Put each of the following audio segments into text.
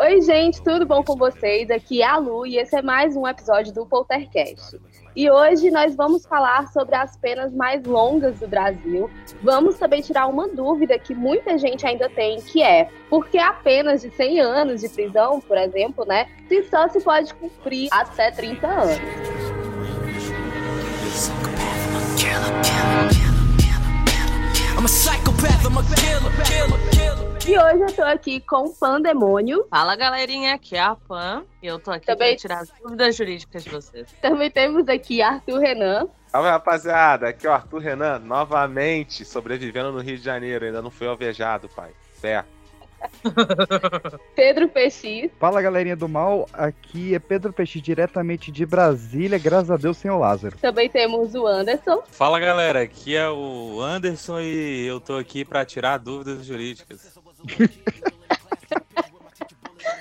Oi, gente, tudo bom com vocês? Aqui é a Lu e esse é mais um episódio do Poltercast. E hoje nós vamos falar sobre as penas mais longas do Brasil. Vamos também tirar uma dúvida que muita gente ainda tem, que é por que apenas de 100 anos de prisão, por exemplo, né, se só se pode cumprir até 30 anos. E hoje eu tô aqui com o Pandemônio. Fala galerinha, aqui é a Pan e eu tô aqui Também- pra tirar as dúvidas jurídicas de vocês. Também temos aqui Arthur Renan. Salve rapaziada, aqui é o Arthur Renan, novamente sobrevivendo no Rio de Janeiro, ainda não fui alvejado, pai. Certo. Pedro PX. Fala galerinha do mal, aqui é Pedro Peixe diretamente de Brasília, graças a Deus sem o Lázaro. Também temos o Anderson. Fala galera, aqui é o Anderson e eu tô aqui pra tirar dúvidas jurídicas.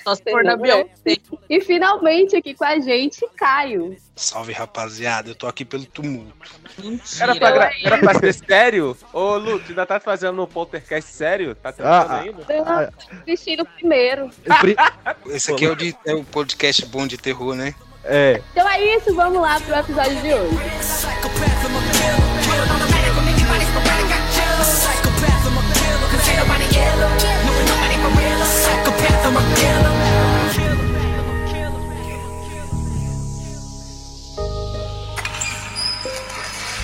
Só se for na Beyoncé. E finalmente aqui com a gente, Caio. Salve rapaziada, eu tô aqui pelo tumulto. Era pra, gra- era pra ser sério? Ô, Lu, tu ainda tá fazendo um poltercast sério? Tá tentando Ah, ah. ainda? Ah, Destino primeiro. pri- Esse aqui é o, de, é o podcast bom de terror, né? é, Então é isso, vamos lá pro episódio de hoje. Psychopath, I'm a killer,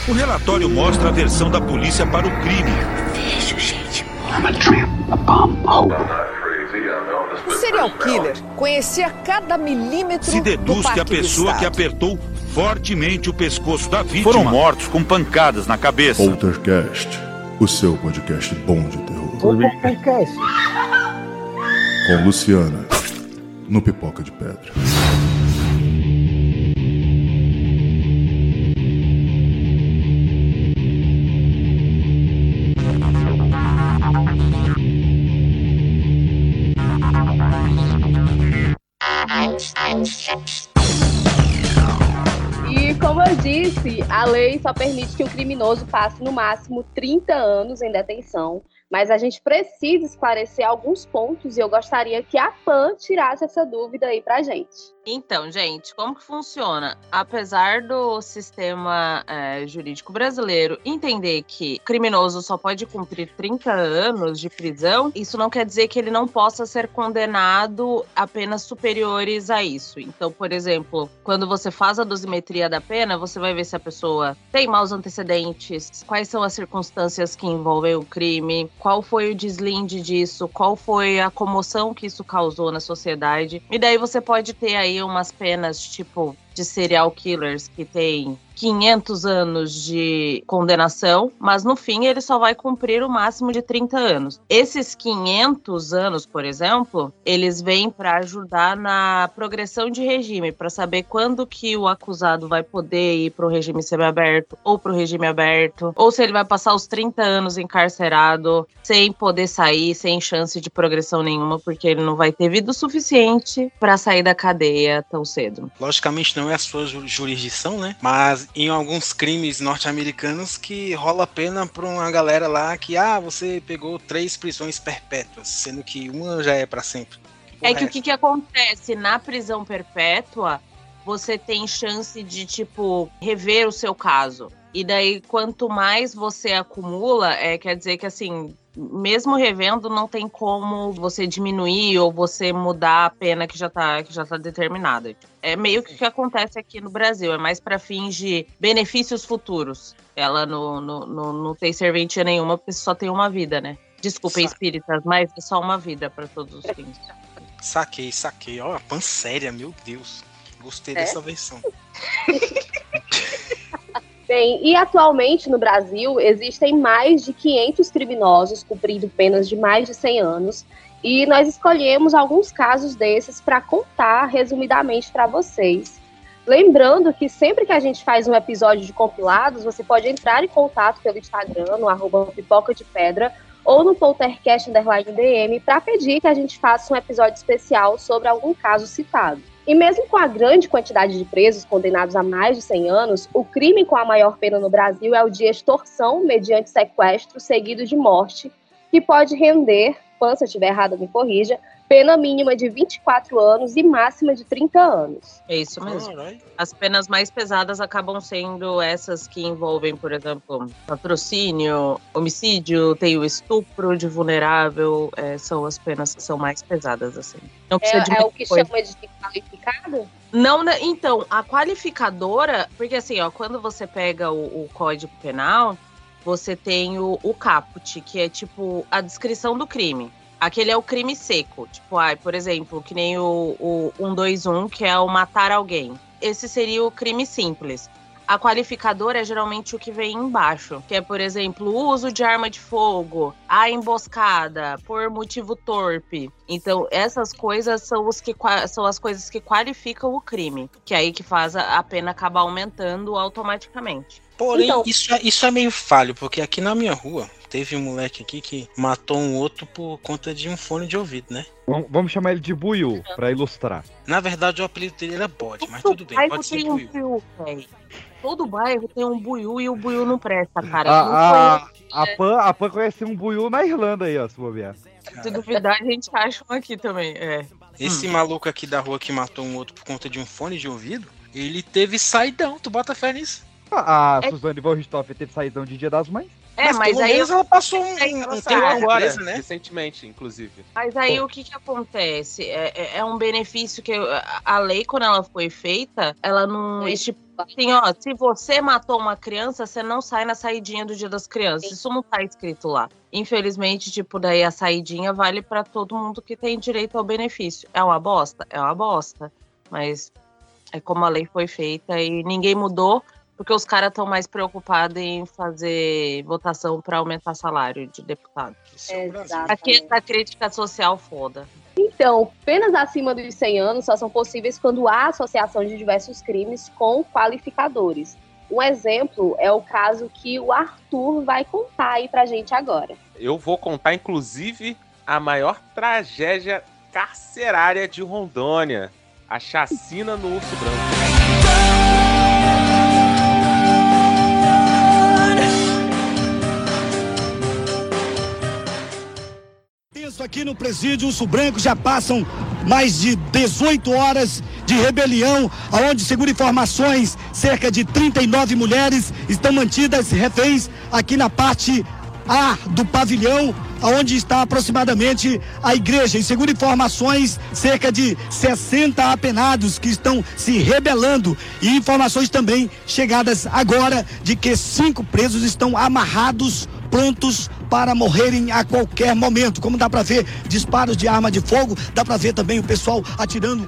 killer. Psychopath, I'm a nobody killer. No, ain't nobody for real. Psychopath, I'm a. O relatório mostra a versão da polícia para o crime. O serial killer conhecia cada milímetro Se do deduz que a pessoa que apertou fortemente o pescoço da vítima foram mortos com pancadas na cabeça. Poltercast, o seu podcast bom de terror. Com Luciana, no Pipoca de Pedra. Disse, a lei só permite que o criminoso passe no máximo 30 anos em detenção. Mas a gente precisa esclarecer alguns pontos e eu gostaria que a PAN tirasse essa dúvida aí pra gente. Então, gente, como que funciona? Apesar do sistema é, jurídico brasileiro entender que criminoso só pode cumprir 30 anos de prisão, isso não quer dizer que ele não possa ser condenado a penas superiores a isso. Então, por exemplo, quando você faz a dosimetria da pena, você vai ver se a pessoa tem maus antecedentes, quais são as circunstâncias que envolvem o crime, qual foi o deslinde disso, qual foi a comoção que isso causou na sociedade. E daí você pode ter aí umas penas tipo de serial killers que tem 500 anos de condenação, mas no fim ele só vai cumprir o máximo de 30 anos. Esses 500 anos, por exemplo, eles vêm para ajudar na progressão de regime, para saber quando que o acusado vai poder ir para o regime semiaberto ou para o regime aberto, ou se ele vai passar os 30 anos encarcerado sem poder sair, sem chance de progressão nenhuma, porque ele não vai ter vida o suficiente para sair da cadeia tão cedo. Logicamente não é a sua ju- jurisdição, né? Mas em alguns crimes norte-americanos que rola pena pra uma galera lá que, ah, você pegou três prisões perpétuas, sendo que uma já é pra sempre. É que o que, que acontece na prisão perpétua, você tem chance de, tipo, rever o seu caso. E daí, quanto mais você acumula, é, quer dizer que, assim, mesmo revendo, não tem como você diminuir ou você mudar a pena que já tá, que já tá determinada. É meio que o que acontece aqui no Brasil, é mais para fins de benefícios futuros. Ela não, não, não, não tem serventia nenhuma, porque só tem uma vida, né? Desculpem, Sa- espíritas, mas é só uma vida para todos os fins. Saquei, saquei. Ó, a pan séria, meu Deus. Gostei É? dessa versão. Bem, e atualmente no Brasil existem mais de 500 criminosos cumprindo penas de mais de 100 anos. E nós escolhemos alguns casos desses para contar resumidamente para vocês. Lembrando que sempre que a gente faz um episódio de compilados, você pode entrar em contato pelo Instagram, no arroba pipoca de pedra, ou no poltercast underline DM, para pedir que a gente faça um episódio especial sobre algum caso citado. E mesmo com a grande quantidade de presos condenados a mais de 100 anos, o crime com a maior pena no Brasil é o de extorsão mediante sequestro seguido de morte, que pode render, se eu estiver errada, me corrija, pena mínima de 24 anos e máxima de 30 anos. É isso mesmo. As penas mais pesadas acabam sendo essas que envolvem, por exemplo, patrocínio, homicídio, tem o estupro de vulnerável, é, são as penas que são mais pesadas, assim. Não precisa de É, é o que coisa. chama de qualificado? Não, né, então, a qualificadora, porque assim, ó, quando você pega o, o Código Penal, você tem o, o caput, que é tipo a descrição do crime. Aquele é o crime seco. Tipo, ai, por exemplo, que nem o, o 121, que é o matar alguém. Esse seria o crime simples. A qualificadora é geralmente o que vem embaixo, que é, por exemplo, o uso de arma de fogo, a emboscada, por motivo torpe. Então, essas coisas são, os que, são as coisas que qualificam o crime, que é aí que faz a, a pena acabar aumentando automaticamente. Porém, Então- isso, é, isso é meio falho, porque aqui na minha rua teve um moleque aqui que matou um outro por conta de um fone de ouvido, né? Vamos, vamos chamar ele de Buiu, pra ilustrar. Na verdade, o apelido dele era bode, mas tudo bem, pode ser um Buiu. Todo bairro tem um buiú e o buiú não presta, cara. A, a, a, Pan, a Pan conhece um Buiu na Irlanda aí, ó, se bobear. Se duvidar, a gente acha um aqui também. É. Esse maluco aqui da rua que matou um outro por conta de um fone de ouvido, ele teve saidão, tu bota fé nisso? A, a É- Suzane von Richthofen teve saídão de Dia das Mães. É, mas, pelo aí, menos ela passou um, um, saiu tempo agora, presa, né? Recentemente, inclusive. mas aí o que que acontece? É, é- é um benefício que a- a lei, quando ela foi feita, ela não Sim. estipula assim, ó, se você matou uma criança, você não sai na saidinha do Dia das Crianças. Sim. Isso não tá escrito lá. Infelizmente, tipo, daí a saidinha vale pra todo mundo que tem direito ao benefício. É uma bosta? É uma bosta. Mas é como a lei foi feita e ninguém mudou, porque os caras estão mais preocupados em fazer votação pra aumentar salário de deputado. É. Aqui essa crítica social foda. Então, penas acima dos 100 anos só são possíveis quando há associação de diversos crimes com qualificadores. Um exemplo é o caso que o Arthur vai contar aí pra gente agora. Eu vou contar, inclusive, a maior tragédia carcerária de Rondônia. A chacina no Urso Branco. Aqui no presídio Urso Branco já passam mais de 18 horas de rebelião, onde, segundo informações, cerca de 39 mulheres estão mantidas reféns aqui na parte A do pavilhão, onde está aproximadamente a igreja. E segundo informações, cerca de 60 apenados que estão se rebelando. E informações também chegadas agora de que cinco presos estão amarrados, prontos para morrerem a qualquer momento. Como dá para ver, disparos de arma de fogo, dá para ver também o pessoal atirando.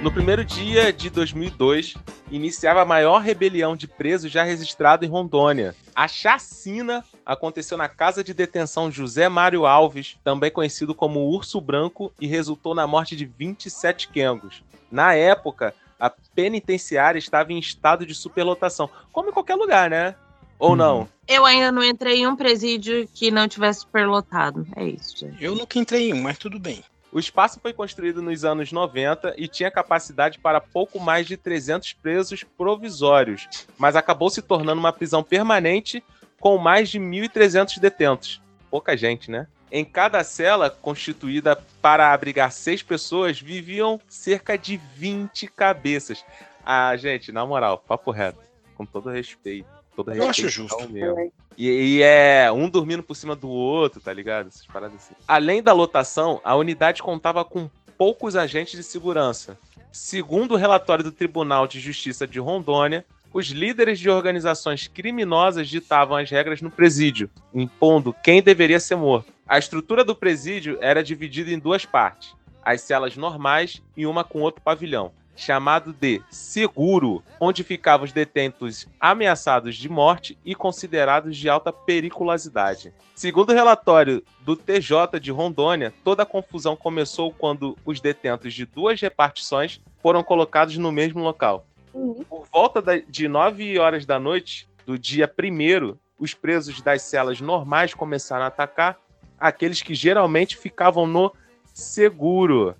No primeiro dia de 2002, iniciava a maior rebelião de presos já registrada em Rondônia. A chacina aconteceu na casa de detenção José Mário Alves, também conhecido como Urso Branco, e resultou na morte de 27 quengos. Na época, a penitenciária estava em estado de superlotação, como em qualquer lugar, né? Ou não? Eu ainda não entrei em um presídio que não tivesse superlotado. É isso, gente. Eu nunca entrei em um, mas tudo bem. O espaço foi construído nos anos 90 e tinha capacidade para pouco mais de 300 presos provisórios, mas acabou se tornando uma prisão permanente com mais de 1.300 detentos. Pouca gente, né? Em cada cela, constituída para abrigar seis pessoas, viviam cerca de 20 cabeças. Ah, gente, na moral, papo reto, com todo respeito. Todo Eu acho justo. mesmo. E, e é um dormindo por cima do outro, tá ligado? Essas paradas assim. Além da lotação, a unidade contava com poucos agentes de segurança. Segundo o relatório do Tribunal de Justiça de Rondônia, os líderes de organizações criminosas ditavam as regras no presídio, impondo quem deveria ser morto. A estrutura do presídio era dividida em duas partes: as celas normais e uma com outro pavilhão, chamado de seguro, onde ficavam os detentos ameaçados de morte e considerados de alta periculosidade. Segundo o relatório do TJ de Rondônia, toda a confusão começou quando os detentos de duas repartições foram colocados no mesmo local. Por volta de 9 horas da noite do dia 1 os presos das celas normais começaram a atacar aqueles que geralmente ficavam no seguro.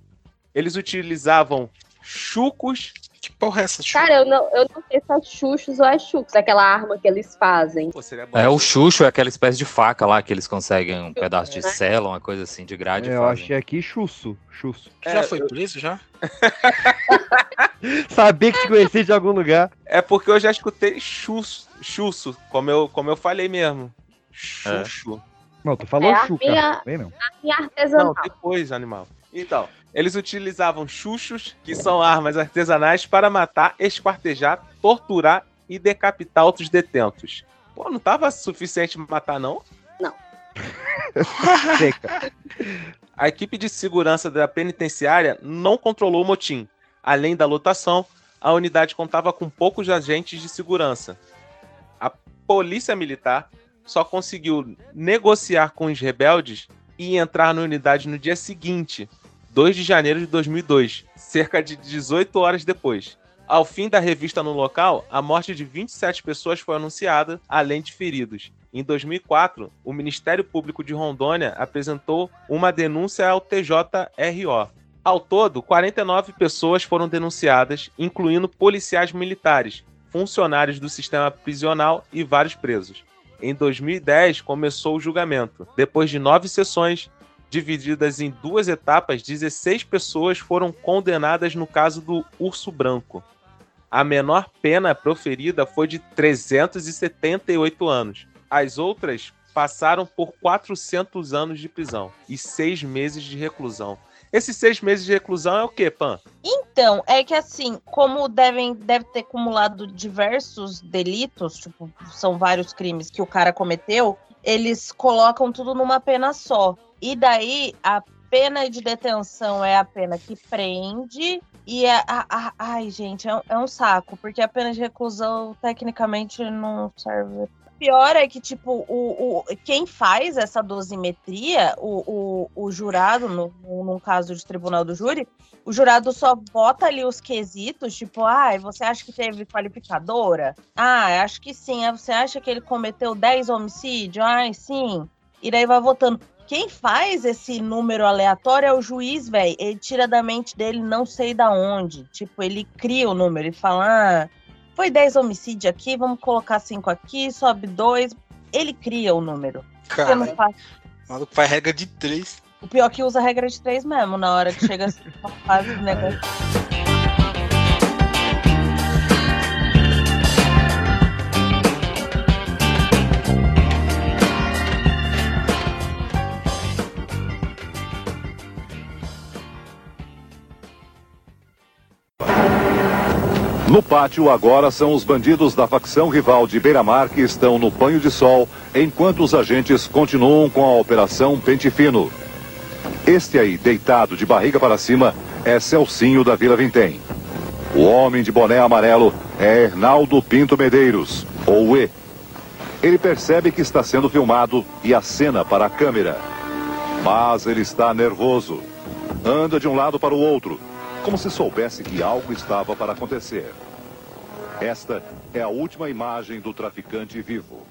Eles utilizavam chucos, porra é essa? Cara, eu não, eu não sei se é chuchos ou é chucos, aquela arma que eles fazem. Pô. É, o chucho é aquela espécie de faca lá que eles conseguem um pedaço de né? cela, uma coisa assim, de grade. É, eu fazem. achei aqui chusso. Chusso. Tu já É, foi eu- preso já? Sabia que te conhecia de algum lugar. É porque eu já escutei chusso, chusso como eu, como eu falei mesmo. Chucho. Não, tu falou É, a chuca. minha- não. E artesanal. Não, depois, animal. Então, eles utilizavam chuchos, que são armas artesanais, para matar, esquartejar, torturar e decapitar outros detentos. Pô, não tava suficiente matar, não? Seca. A equipe de segurança da penitenciária não controlou o motim. Além da lotação, a unidade contava com poucos agentes de segurança. A polícia militar só conseguiu negociar com os rebeldes e entrar na unidade no dia seguinte, 2 de janeiro de 2002, cerca de 18 horas depois. Ao fim da revista no local, a morte de 27 pessoas foi anunciada, além de feridos. Em 2004, o Ministério Público de Rondônia apresentou uma denúncia ao TJRO. Ao todo, 49 pessoas foram denunciadas, incluindo policiais militares, funcionários do sistema prisional e vários presos. Em 2010, começou o julgamento. Depois de nove sessões, divididas em duas etapas, 16 pessoas foram condenadas no caso do Urso Branco. A menor pena proferida foi de 378 anos. As outras passaram por 400 anos de prisão e seis meses de reclusão. Esses seis meses de reclusão é o quê, Pan? Então, é que assim, como devem deve ter acumulado diversos delitos, tipo, são vários crimes que o cara cometeu, eles colocam tudo numa pena só. E daí a pena de detenção é a pena que prende e a, a- a- ai, gente, é é um saco, porque a pena de reclusão tecnicamente não serve. Pior é que, tipo, o, o, quem faz essa dosimetria, o, o, o jurado, no, num caso de tribunal do júri, o jurado só bota ali os quesitos, tipo, ai, você acha que teve qualificadora? Ah, acho que sim. Ah, você acha que ele cometeu 10 homicídios? Ai, sim. E daí vai votando. Quem faz esse número aleatório é o juiz, velho. Ele tira da mente dele não sei da onde. Tipo, ele cria o número e fala: ah, foi 10 homicídios aqui, vamos colocar 5 aqui, sobe 2. Ele cria o número. Você não Cara, faz. o maluco faz regra de três. O pior é que usa a regra de 3 mesmo, na hora que chega assim, faz o negócio. No pátio agora são os bandidos da facção rival de Beira-Mar que estão no banho de sol, enquanto os agentes continuam com a operação Pente Fino. Este aí, deitado de barriga para cima, é Celcinho da Vila Vintém. O homem de boné amarelo é Hernaldo Pinto Medeiros, ou E. Ele percebe que está sendo filmado e acena para a câmera. Mas ele está nervoso. Anda de um lado para o outro, como se soubesse que algo estava para acontecer. Esta é a última imagem do traficante vivo.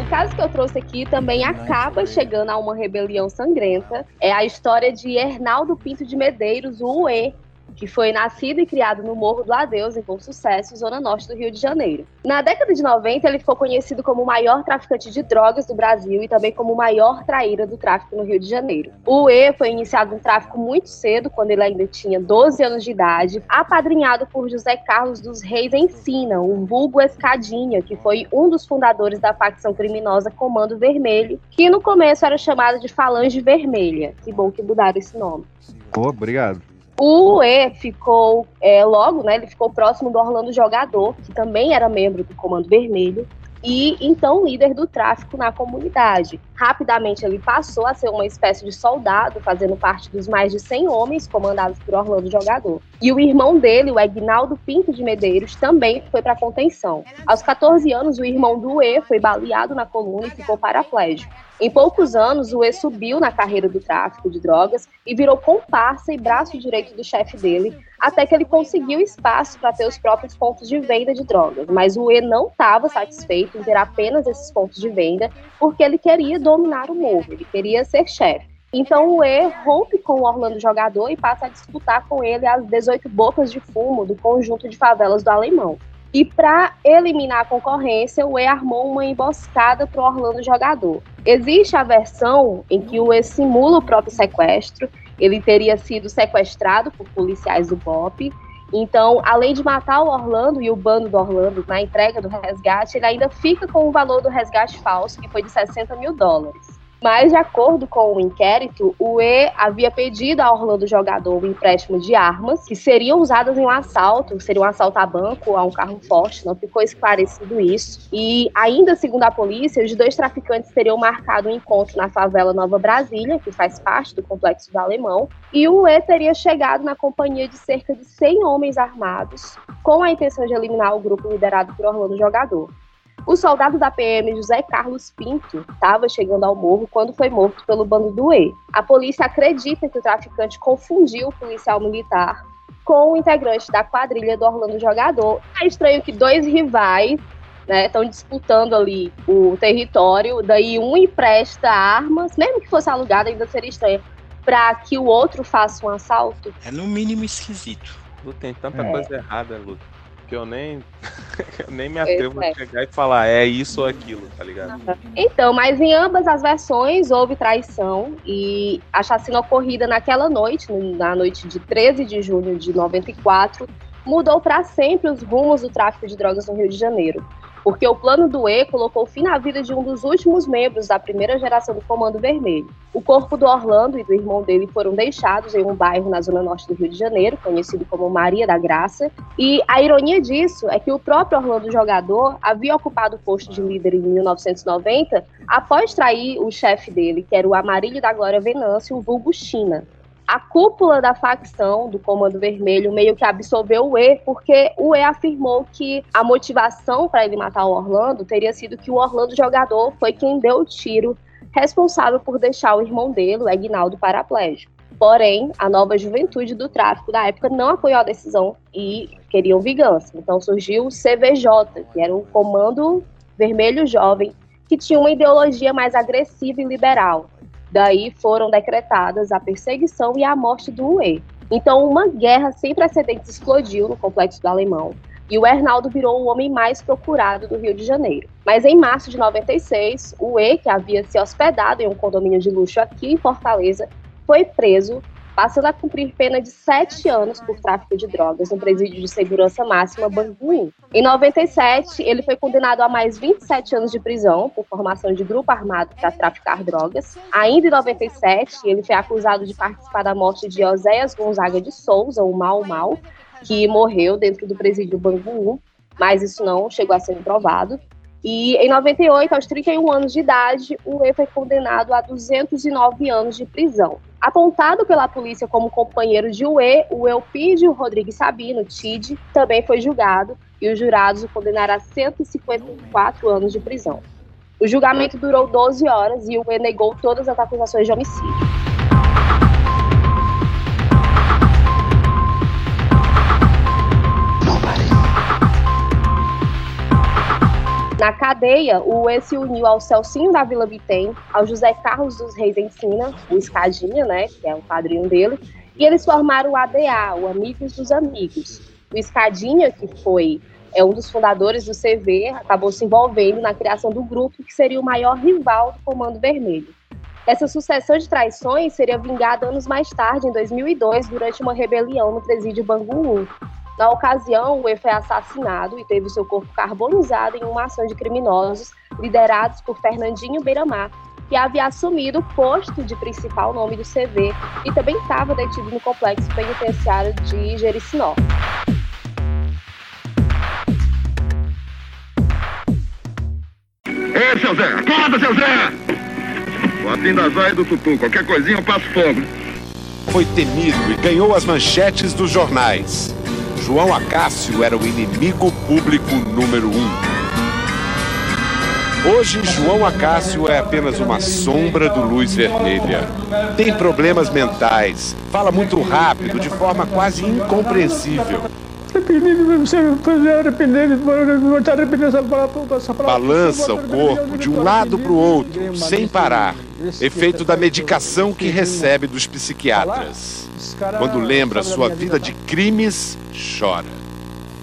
O caso que eu trouxe aqui também acaba chegando a uma rebelião sangrenta. É a história de Hernaldo Pinto de Medeiros, o UE, que foi nascido e criado no Morro do Adeus, em Bom Sucesso, zona norte do Rio de Janeiro. Na década de 90, ele ficou conhecido como o maior traficante de drogas do Brasil e também como o maior traíra do tráfico no Rio de Janeiro. O UE foi iniciado no tráfico muito cedo, quando ele ainda tinha 12 anos de idade, apadrinhado por José Carlos dos Reis Ensina, o vulgo Escadinha, que foi um dos fundadores da facção criminosa Comando Vermelho, que no começo era chamada de Falange Vermelha. Que bom que mudaram esse nome. Pô, obrigado. O E ficou, é, logo, né, ele ficou próximo do Orlando Jogador, que também era membro do Comando Vermelho, e então líder do tráfico na comunidade. Rapidamente ele passou a ser uma espécie de soldado, fazendo parte dos mais de 100 homens comandados por Orlando Jogador. E o irmão dele, o Egnaldo Pinto de Medeiros, também foi para contenção. Aos 14 anos, o irmão do E foi baleado na coluna e ficou paraplégico. Em poucos anos, o E subiu na carreira do tráfico de drogas e virou comparsa e braço direito do chefe dele, até que ele conseguiu espaço para ter os próprios pontos de venda de drogas. Mas o E não estava satisfeito em ter apenas esses pontos de venda, porque ele queria dominar o morro, ele queria ser chefe. Então o E rompe com o Orlando Jogador e passa a disputar com ele as 18 bocas de fumo do conjunto de favelas do Alemão. E para eliminar a concorrência, o E armou uma emboscada para o Orlando jogador. Existe a versão em que o E simula o próprio sequestro. Ele teria sido sequestrado por policiais do BOP. Então, além de matar o Orlando e o bando do Orlando na entrega do resgate, ele ainda fica com o valor do resgate falso, que foi de 60 mil dólares. Mas, de acordo com o inquérito, o E havia pedido a Orlando Jogador um empréstimo de armas que seriam usadas em um assalto, seria um assalto a banco, a um carro forte, não ficou esclarecido isso. E, ainda segundo a polícia, os dois traficantes teriam marcado um encontro na favela Nova Brasília, que faz parte do complexo do Alemão, e o E teria chegado na companhia de cerca de 100 homens armados, com a intenção de eliminar o grupo liderado por Orlando Jogador. O soldado da PM José Carlos Pinto estava chegando ao morro quando foi morto pelo bando do E. A polícia acredita que o traficante confundiu o policial militar com o integrante da quadrilha do Orlando Jogador. É estranho que dois rivais estão né, disputando ali o território, daí um empresta armas, mesmo que fosse alugado, ainda seria estranho, para que o outro faça um assalto. É no mínimo esquisito. Lu, tem tanta É. coisa errada, Lu, que eu nem, eu nem me atrevo é. a chegar e falar é isso ou aquilo, tá ligado? Então, mas em ambas as versões houve traição e a chacina ocorrida naquela noite, no- na noite de 13 de junho de 94, mudou para sempre os rumos do tráfico de drogas no Rio de Janeiro. Porque o plano do E colocou fim na vida de um dos últimos membros da primeira geração do Comando Vermelho. O corpo do Orlando e do irmão dele foram deixados em um bairro na zona norte do Rio de Janeiro, conhecido como Maria da Graça. E a ironia disso é que o próprio Orlando jogador havia ocupado o posto de líder em 1990 após trair o chefe dele, que era o Amarílio da Glória Venâncio, o vulgo China. A cúpula da facção do Comando Vermelho meio que absolveu o E, porque o E afirmou que a motivação para ele matar o Orlando teria sido que o Orlando jogador foi quem deu o tiro responsável por deixar o irmão dele, o Egnaldo, paraplégico. Porém, a nova juventude do tráfico da época não apoiou a decisão e queriam vingança. Então surgiu o CVJ, que era um comando vermelho jovem, que tinha uma ideologia mais agressiva e liberal. Daí foram decretadas a perseguição e a morte do UE. Então, uma guerra sem precedentes explodiu no complexo do Alemão e o Hernaldo virou o homem mais procurado do Rio de Janeiro. Mas em março de 96, o E, que havia se hospedado em um condomínio de luxo aqui em Fortaleza, foi preso, passando a cumprir pena de sete anos por tráfico de drogas no presídio de segurança máxima Bangu. Em 97, ele foi condenado a mais 27 anos de prisão por formação de grupo armado para traficar drogas. Ainda em 97, ele foi acusado de participar da morte de Oséias Gonzaga de Souza, o Mal Mal, que morreu dentro do presídio Bangu, mas isso não chegou a ser provado. E em 98, aos 31 anos de idade, o E foi condenado a 209 anos de prisão. Apontado pela polícia como companheiro de UE, o Elpidio Rodrigues Sabino, TID, também foi julgado e os jurados o condenaram a 154 anos de prisão. O julgamento durou 12 horas e o E negou todas as acusações de homicídio. Na cadeia, o E se uniu ao Celcinho da Vila Bitem, ao José Carlos dos Reis Ensina, o Escadinha, né, que é o padrinho dele, e eles formaram o ADA, o Amigos dos Amigos. O Escadinha, que foi é um dos fundadores do CV, acabou se envolvendo na criação do grupo que seria o maior rival do Comando Vermelho. Essa sucessão de traições seria vingada anos mais tarde, em 2002, durante uma rebelião no presídio Bangu 1. Na ocasião, o E foi assassinado e teve seu corpo carbonizado em uma ação de criminosos liderados por Fernandinho Beiramar, que havia assumido o posto de principal nome do CV e também estava detido no complexo penitenciário de Jericinó. Ei, seu Zé! Acorda, seu Zé! Afim da zóia do tutu. Qualquer coisinha eu passo fogo. Foi temido e ganhou as manchetes dos jornais. João Acácio era o inimigo público número um. Hoje, João Acácio é apenas uma sombra do Luz Vermelha. Tem problemas mentais, fala muito rápido, de forma quase incompreensível. Balança o corpo de um lado para o outro, sem parar. Efeito da medicação que recebe dos psiquiatras. Quando lembra sua vida de crimes, chora.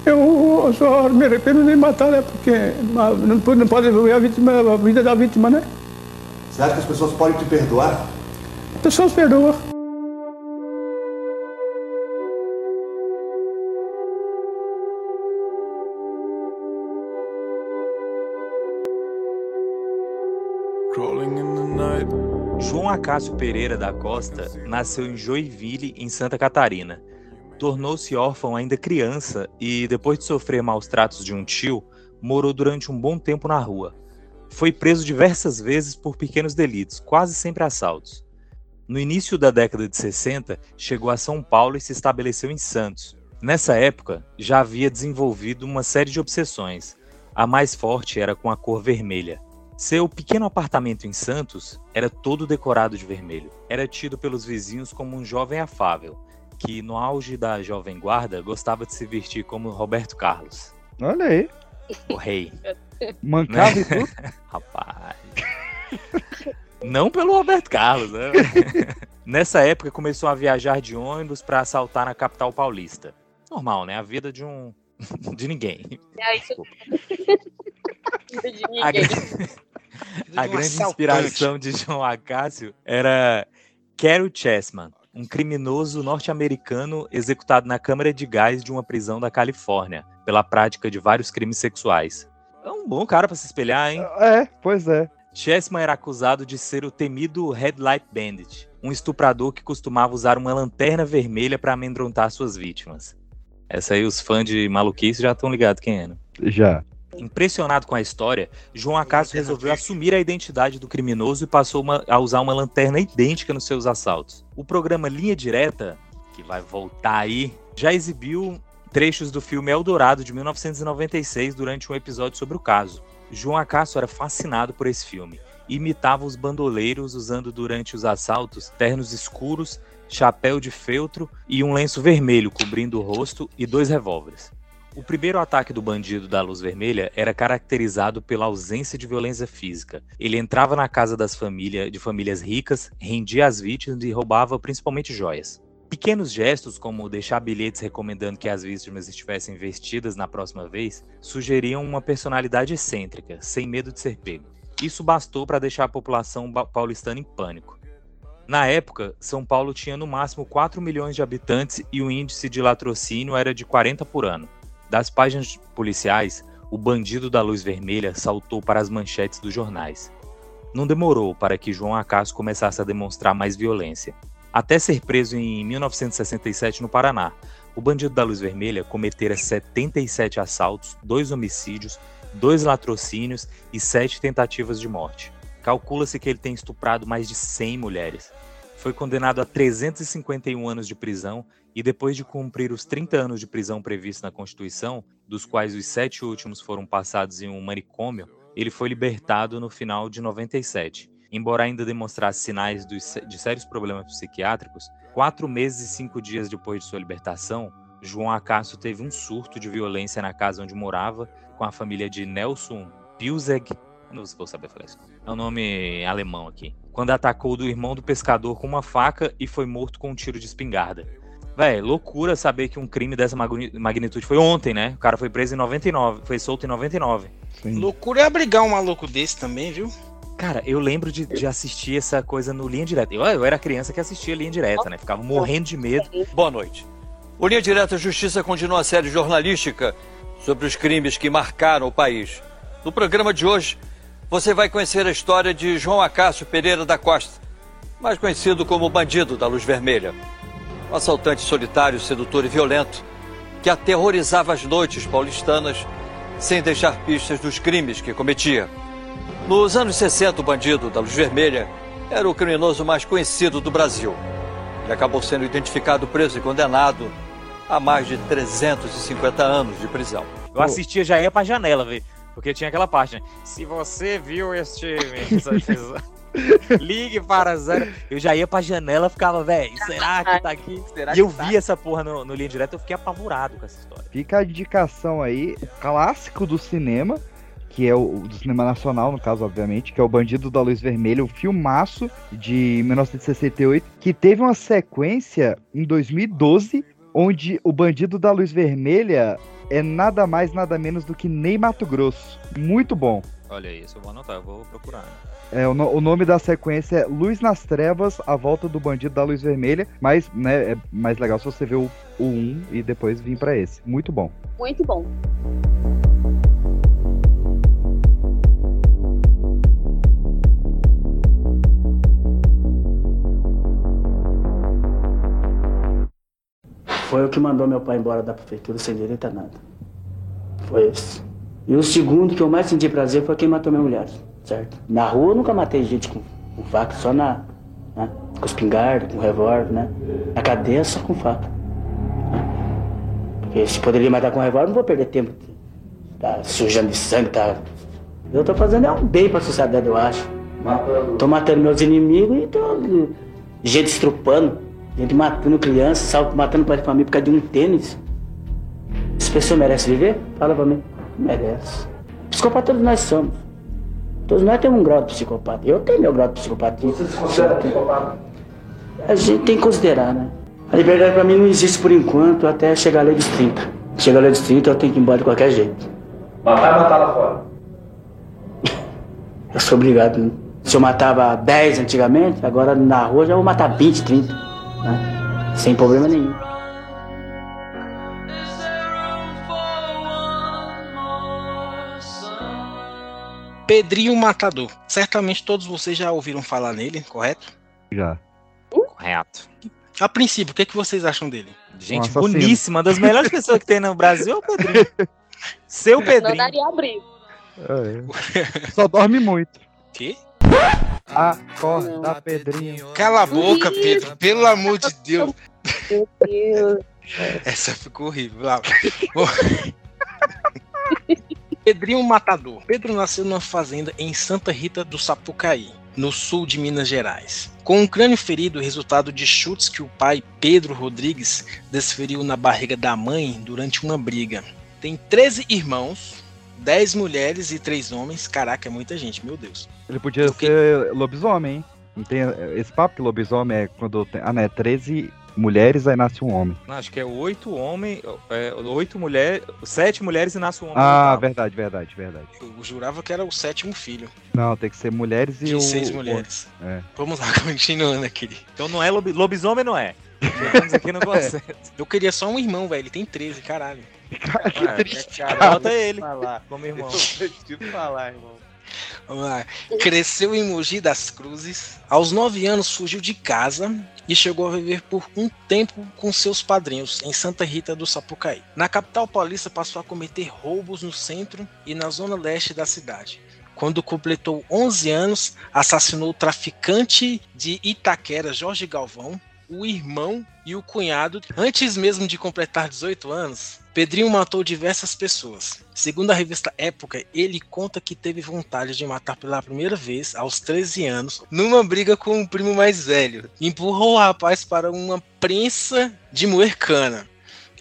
Eu só me arrependo de matar, né? Porque não pode, não pode ver a, vítima, a vida da vítima, né? Você acha que as pessoas podem te perdoar? As pessoas perdoam. João Acácio Pereira da Costa nasceu em Joinville, em Santa Catarina. Tornou-se órfão ainda criança e, depois de sofrer maus tratos de um tio, morou durante um bom tempo na rua. Foi preso diversas vezes por pequenos delitos, quase sempre assaltos. No início da década de 60, chegou a São Paulo e se estabeleceu em Santos. Nessa época, já havia desenvolvido uma série de obsessões. A mais forte era com a cor vermelha. Seu pequeno apartamento em Santos era todo decorado de vermelho. Era tido pelos vizinhos como um jovem afável, que no auge da jovem guarda gostava de se vestir como Roberto Carlos. Olha aí. O rei. Mancava e tudo? Rapaz. Não pelo Roberto Carlos, né? Nessa época começou a viajar de ônibus para assaltar na capital paulista. Normal, né? A vida de um de ninguém. É isso. de A, ninguém. a grande inspiração de João Acácio era Carol Chessman, um criminoso norte-americano executado na câmara de gás de uma prisão da Califórnia pela prática de vários crimes sexuais. É um bom cara para se espelhar, hein? É, pois é. Chessman era acusado de ser o temido Red Light Bandit, um estuprador que costumava usar uma lanterna vermelha para amedrontar suas vítimas. Essa aí, os fãs de maluquice já estão ligados quem é, né? Já. Impressionado com a história, João Acácio resolveu assumir a identidade do criminoso e passou uma- a usar uma lanterna idêntica nos seus assaltos. O programa Linha Direta, que vai voltar aí, já exibiu trechos do filme Eldorado de 1996 durante um episódio sobre o caso. João Acácio era fascinado por esse filme. Imitava os bandoleiros usando durante os assaltos ternos escuros, chapéu de feltro e um lenço vermelho cobrindo o rosto e dois revólveres. O primeiro ataque do bandido da luz vermelha era caracterizado pela ausência de violência física. Ele entrava na casa das de famílias ricas, rendia as vítimas e roubava principalmente joias. Pequenos gestos, como deixar bilhetes recomendando que as vítimas estivessem vestidas na próxima vez, sugeriam uma personalidade excêntrica, sem medo de ser pego. Isso bastou para deixar a população paulistana em pânico. Na época, São Paulo tinha no máximo 4 milhões de habitantes e o índice de latrocínio era de 40 por ano. Das páginas policiais, o bandido da luz vermelha saltou para as manchetes dos jornais. Não demorou para que João Acácio começasse a demonstrar mais violência. Até ser preso em 1967 no Paraná, o bandido da luz vermelha cometera 77 assaltos, dois homicídios, dois latrocínios e sete tentativas de morte. Calcula-se que ele tem estuprado mais de 100 mulheres. Foi condenado a 351 anos de prisão e depois de cumprir os 30 anos de prisão previstos na Constituição, dos quais os sete últimos foram passados em um manicômio, ele foi libertado no final de 97. Embora ainda demonstrasse sinais de sérios problemas psiquiátricos, quatro meses e cinco dias depois de sua libertação, João Acácio teve um surto de violência na casa onde morava com a família de Nelson Pilzeg. Eu Não vou saber falar isso. É um nome alemão aqui. Quando atacou do irmão do pescador com uma faca e foi morto com um tiro de espingarda. Véi, loucura saber que um crime dessa magni- magnitude foi ontem, né? O cara foi preso em 99, foi solto em 99. Loucura é abrigar um maluco desse também, viu? Cara, eu lembro de, de assistir essa coisa no Linha Direta. Eu, eu era criança que assistia Linha Direta, né? Ficava morrendo de medo. Boa noite. O Linha Direta Justiça continua a série jornalística sobre os crimes que marcaram o país. No programa de hoje, você vai conhecer a história de João Acácio Pereira da Costa, mais conhecido como o Bandido da Luz Vermelha. Um assaltante solitário, sedutor e violento que aterrorizava as noites paulistanas sem deixar pistas dos crimes que cometia. Nos anos 60, o bandido da Luz Vermelha era o criminoso mais conhecido do Brasil. Ele acabou sendo identificado, preso e condenado a mais de 350 anos de prisão. Eu assistia, já ia pra janela, velho. Porque tinha aquela parte, né? Se você viu este. Ligue para zero. Eu já ia pra janela ficava, velho, será que tá aqui? Será e eu tá? vi essa porra no, no linha direta, eu fiquei apavorado com essa história. Fica a indicação aí, o clássico do cinema, que é o do cinema nacional, no caso, obviamente, que é o Bandido da Luz Vermelha, um filmaço de 1968, que teve uma sequência em 2012, onde o Bandido da Luz Vermelha é nada mais, nada menos do que Ney Mato Grosso. Muito bom. Olha isso, eu vou anotar, eu vou procurar. É, o, no- o nome da sequência é Luz nas Trevas, a volta do bandido da luz vermelha, mas né, é mais legal se você ver o, o 1 e depois vir pra esse. Muito bom. Muito bom. Foi o que mandou meu pai embora da prefeitura sem direito a nada. Foi esse. E o segundo que eu mais senti prazer foi quem matou minha mulher, certo? Na rua eu nunca matei gente com, com faca, só na. Né? Com espingarda, com revólver, né? Na cadeia só com faca. né? Porque se poderia matar com revólver, não vou perder tempo. Tá sujando de sangue, tá. Eu tô fazendo é um bem pra sociedade, eu acho. Tô matando meus inimigos e tô. Gente estrupando, gente matando criança, salvo, matando pai de família por causa de um tênis. Essa pessoa merece viver? Fala pra mim. Merece. Psicopata todos nós somos. Todos nós temos um grau de psicopata. Eu tenho meu grau de psicopata. Você se considera psicopata? A gente tem que considerar, né? A liberdade pra mim não existe por enquanto até chegar a lei dos 30. Chega a lei dos 30, eu tenho que ir embora de qualquer jeito. Mas vai matar lá fora. Eu sou obrigado. né? Se eu matava 10 antigamente, agora na rua já vou matar 20, 30. Né? Sem problema nenhum. Pedrinho Matador. Certamente todos vocês já ouviram falar nele, correto? Já. Correto. A princípio, o que, é que vocês acham dele? Gente, Um assassino. boníssima, uma das melhores pessoas que tem no Brasil é o Pedrinho. Seu Não Pedrinho. daria abrigo. É. Só dorme muito. Quê? Acorda, Pedrinho. Cala a boca, Pedro, pelo amor de Deus. Meu Deus. Essa ficou horrível. Pedrinho Matador. Pedro nasceu numa fazenda em Santa Rita do Sapucaí, no sul de Minas Gerais. Com um crânio ferido, resultado de chutes que o pai, Pedro Rodrigues, desferiu na barriga da mãe durante uma briga. Tem 13 irmãos, 10 mulheres e 3 homens. Caraca, é muita gente, meu Deus. Ele podia ser lobisomem, hein? Não tem esse papo que lobisomem é quando tem. Ah, não, é 13 mulheres, aí nasce um homem. Não, acho que é oito homens, é, oito mulheres, sete mulheres e nasce um homem. Ah, verdade, verdade, verdade. Eu jurava que era o sétimo filho. Não, tem que ser mulheres e De o. seis o- mulheres. É. Vamos lá, continuando aqui. Então não é lobi- lobisomem, não é. Aqui no conceito. Eu queria só um irmão, velho. Ele tem 13, caralho. que triste, cara. Bota ele Falar. como irmão. Eu falar, irmão. Cresceu em Mogi das Cruzes. Aos 9 anos fugiu de casa e chegou a viver por um tempo com seus padrinhos em Santa Rita do Sapucaí. Na capital paulista passou a cometer roubos no centro e na zona leste da cidade. Quando completou 11 anos, assassinou o traficante de Itaquera, Jorge Galvão, o irmão e o cunhado. Antes mesmo de completar 18 anos, Pedrinho matou diversas pessoas. Segundo a revista Época, ele conta que teve vontade de matar pela primeira vez aos 13 anos, numa briga com o primo mais velho. Empurrou o rapaz para uma prensa de moer cana.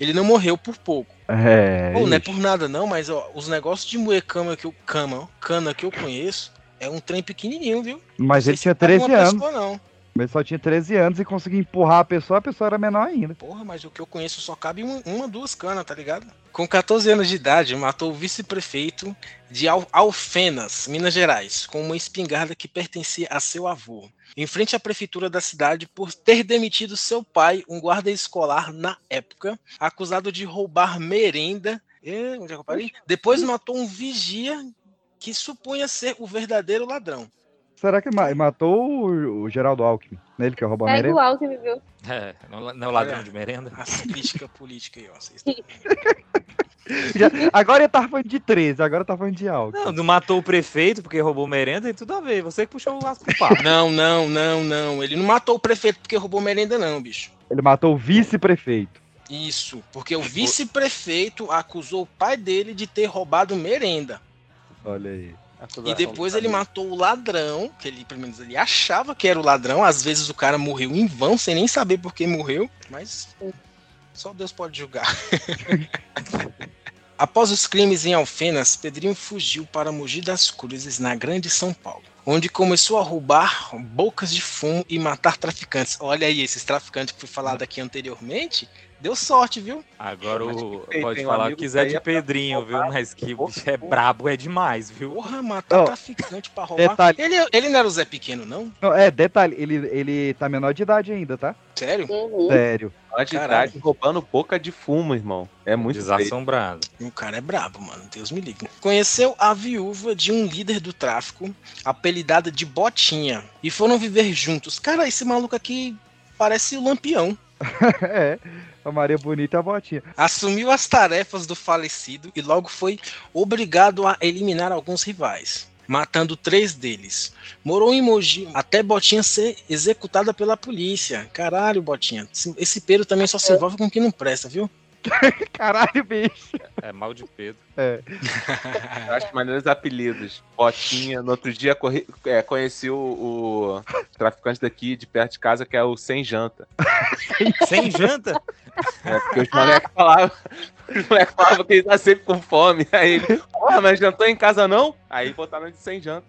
Ele não morreu por pouco. É. Pô, não é por nada não, mas ó, os negócios de moer cama que eu, cama, cana que eu conheço é um trem pequenininho, viu? Mas ele tinha Não é 13 uma anos. pessoa, não. Mas só tinha 13 anos e conseguia empurrar a pessoa, a pessoa era menor ainda. Porra, mas o que eu conheço só cabe uma, uma duas canas, tá ligado? Com 14 anos de idade, matou o vice-prefeito de Al- Alfenas, Minas Gerais, com uma espingarda que pertencia a seu avô. Em frente à prefeitura da cidade por ter demitido seu pai, um guarda escolar na época, acusado de roubar merenda. Eh, onde é que eu parei? Depois matou um vigia que supunha ser o verdadeiro ladrão. Será que ma- matou o, o Geraldo Alckmin? Né? Ele que roubou a É merenda? igual que me viu. É, não, é o ladrão de merenda. As críticas políticas aí, ó. Vocês Já- agora ele tava falando de 13, agora tá falando de algo. Não, não matou o prefeito porque roubou merenda, tem tudo a ver. Você que puxou o laço pro papo. Não, não, não, não. Ele não matou o prefeito porque roubou merenda, não, bicho. Ele matou o vice-prefeito. Isso, porque o vice-prefeito acusou o pai dele de ter roubado merenda. Olha aí. E depois ele matou o ladrão, que ele, pelo menos, ele achava que era o ladrão. Às vezes o cara morreu em vão, sem nem saber por que morreu, mas só Deus pode julgar. Após os crimes em Alfenas, Pedrinho fugiu para Mogi das Cruzes, na Grande São Paulo, onde começou a roubar bocas de fumo e matar traficantes. Olha aí, esses traficantes que foi falado aqui anteriormente, deu sorte, viu? Agora o, pode um falar o que quiser de é Pedrinho, viu? Mas que bicho é brabo, é demais, viu? Porra, matar Ó, traficante pra roubar. detalhe. Ele, ele não era o Zé Pequeno, não? Não, é, detalhe, ele, ele tá menor de idade ainda, tá? Sério? Sério. Menor de idade roubando boca de fumo, irmão. É muito Desassombrado. O cara é brabo, mano. Deus me livre. Conheceu a viúva de um líder do tráfico, apelidada de Botinha, e foram viver juntos. Cara, esse maluco aqui parece o Lampião. é, a Maria Bonita e a Botinha. Assumiu as tarefas do falecido e logo foi obrigado a eliminar alguns rivais, matando três deles. Morou em Mogi até Botinha ser executada pela polícia. Caralho, Botinha. Esse- Pedro também só se envolve com quem não presta, viu? Caralho, bicho. É mal de Pedro. É. Eu acho maneiros apelidos. Botinha. No outro dia corri- é, conheci o, o traficante daqui de perto de casa, que é o Sem Janta. Sem janta? É, porque os moleques falavam. Os moleques falavam que ele tá sempre com fome. Aí ele, porra, mas jantou em casa não? Aí botaram de sem janta.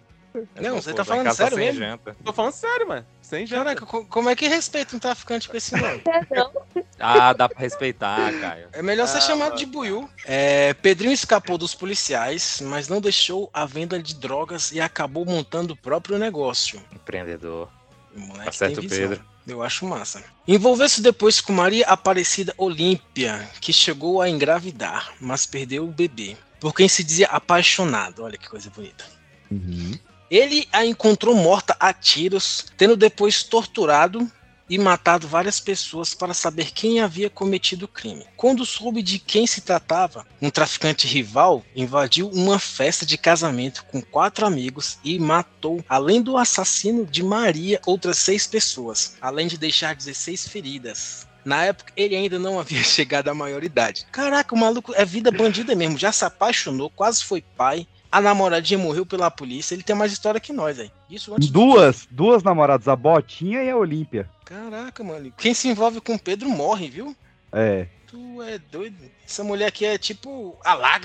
Não, você tá falando sério mesmo? janta. Tô falando sério, mano. Sem janta. Caraca, co- como é que respeita um traficante com esse nome? Ah, dá pra respeitar, Caio. É melhor ser Ah, chamado de buiu. É, Pedrinho escapou dos policiais, mas não deixou a venda de drogas e acabou montando o próprio negócio. Empreendedor. O moleque Tá certo. Pedro. Eu acho massa. Envolveu-se depois com Maria Aparecida Olímpia, que chegou a engravidar, mas perdeu o bebê, por quem se dizia apaixonado. Olha que coisa bonita. Ele a encontrou morta a tiros, tendo depois torturado e matado várias pessoas para saber quem havia cometido o crime. Quando soube de quem se tratava, um traficante rival invadiu uma festa de casamento com quatro amigos e matou, além do assassino de Maria, outras seis pessoas, além de deixar 16 feridas. Na época, ele ainda não havia chegado à maioridade. Caraca, o maluco é vida bandida mesmo. Já se apaixonou, quase foi pai. A namoradinha morreu pela polícia. Ele tem mais história que nós, aí. Isso antes do Duas, duas namoradas, a Botinha e a Olímpia. Caraca, mano. Quem se envolve com o Pedro morre, viu? É. Tu é doido. Essa mulher aqui é tipo a.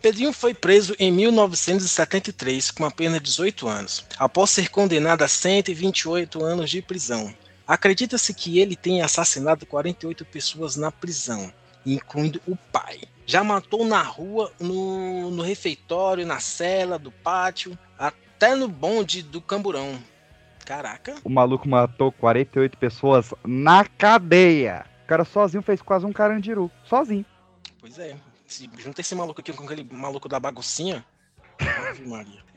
Pedrinho foi preso em 1973 com apenas 18 anos, após ser condenado a 128 anos de prisão. Acredita-se que ele tenha assassinado 48 pessoas na prisão, incluindo o pai. Já matou na rua, no, no refeitório, na cela do pátio, até no bonde do camburão. Caraca. O maluco matou 48 pessoas na cadeia. O cara sozinho fez quase um carandiru. Sozinho. Pois é. Se junta esse maluco aqui com aquele maluco da baguncinha.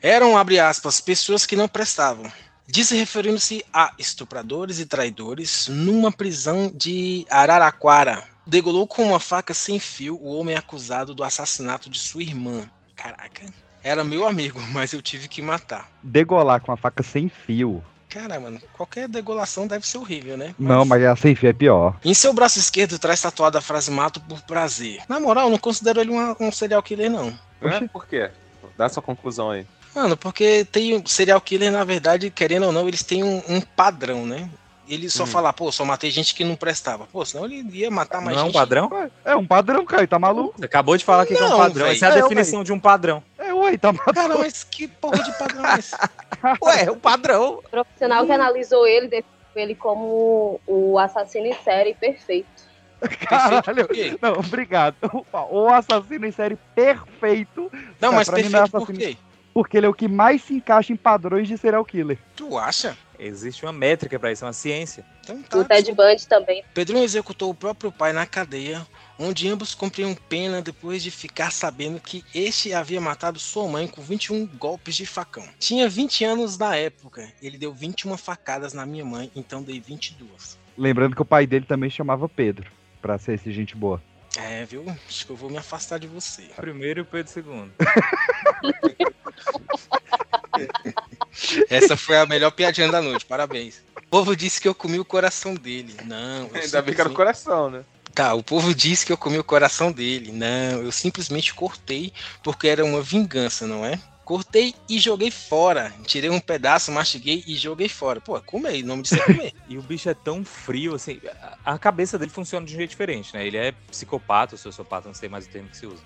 Eram, abre aspas, pessoas que não prestavam. Disse referindo-se a estupradores e traidores numa prisão de Araraquara. Degolou com uma faca sem fio o homem acusado do assassinato de sua irmã. Caraca. Era meu amigo, mas eu tive que matar. Degolar com a faca sem fio. Cara, mano, qualquer degolação deve ser horrível, né? Não, mas a sem fio é pior. Em seu braço esquerdo traz tatuada a frase mato por prazer. Na moral, eu não considero ele uma- um serial killer, não. É? Por quê? Dá sua conclusão aí. Mano, porque tem serial killer, na verdade, querendo ou não, eles têm um, um padrão, né? Ele só Hum. fala, pô, só matei gente que não prestava. Pô, senão ele ia matar mais Não é um gente. padrão? É um padrão, Caio, tá maluco? Você acabou de falar que é um Não, padrão. véi. Essa é a É, definição de um padrão. É, ué, tá maluco. Cara, mas que porra de padrão é esse? Ué, é um padrão. O profissional que analisou ele definiu ele como o assassino em série perfeito. Caralho. Não, obrigado. O assassino em série perfeito. Não, Cara, mas mim não é perfeito por assassino- quê? Porque ele é o que mais se encaixa em padrões de serial killer. Tu acha? Existe uma métrica pra isso, é uma ciência. Então tá. O Ted Bundy também. Pedrinho executou o próprio pai na cadeia, onde ambos cumpriam pena depois de ficar sabendo que este havia matado sua mãe com 21 golpes de facão. Tinha 20 anos na época, ele deu 21 facadas na minha mãe, então dei 22. Lembrando que o pai dele também chamava Pedro, pra ser esse gente boa. É, viu? Acho que eu vou me afastar de você. Primeiro e o Pedro segundo. Essa foi a melhor piadinha da noite, parabéns. O povo disse que eu comi o coração dele. Não. eu Ainda bem que era o simplesmente- coração, né? Tá, o povo disse que eu comi o coração dele. Não, eu simplesmente cortei porque era uma vingança, não é? Cortei e joguei fora. Tirei um pedaço, mastiguei e joguei fora. Pô, comer, o nome disso é comer. E o bicho é tão frio, assim. A a cabeça dele funciona de um jeito diferente, né? Ele é psicopata, ou sociopata, não sei mais o termo que se usa.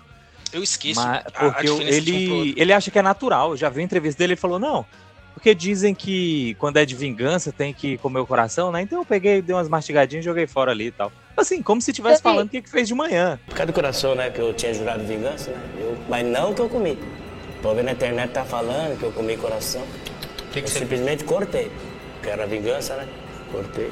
Eu esqueço. Mas, a- a porque de um pro ele, outro. ele acha que é natural. Eu já vi a entrevista dele e falou: não. Porque dizem que quando é de vingança tem que comer o coração, né? Então eu peguei, dei umas mastigadinhas e joguei fora ali e tal. Assim, como se estivesse falando o que, que fez de manhã. Por causa do coração, né? Que eu tinha jurado vingança, né? Eu- mas não que eu comi. Tô vendo na internet tá falando que eu comi coração. eu simplesmente cortei. Que era vingança, né? Cortei,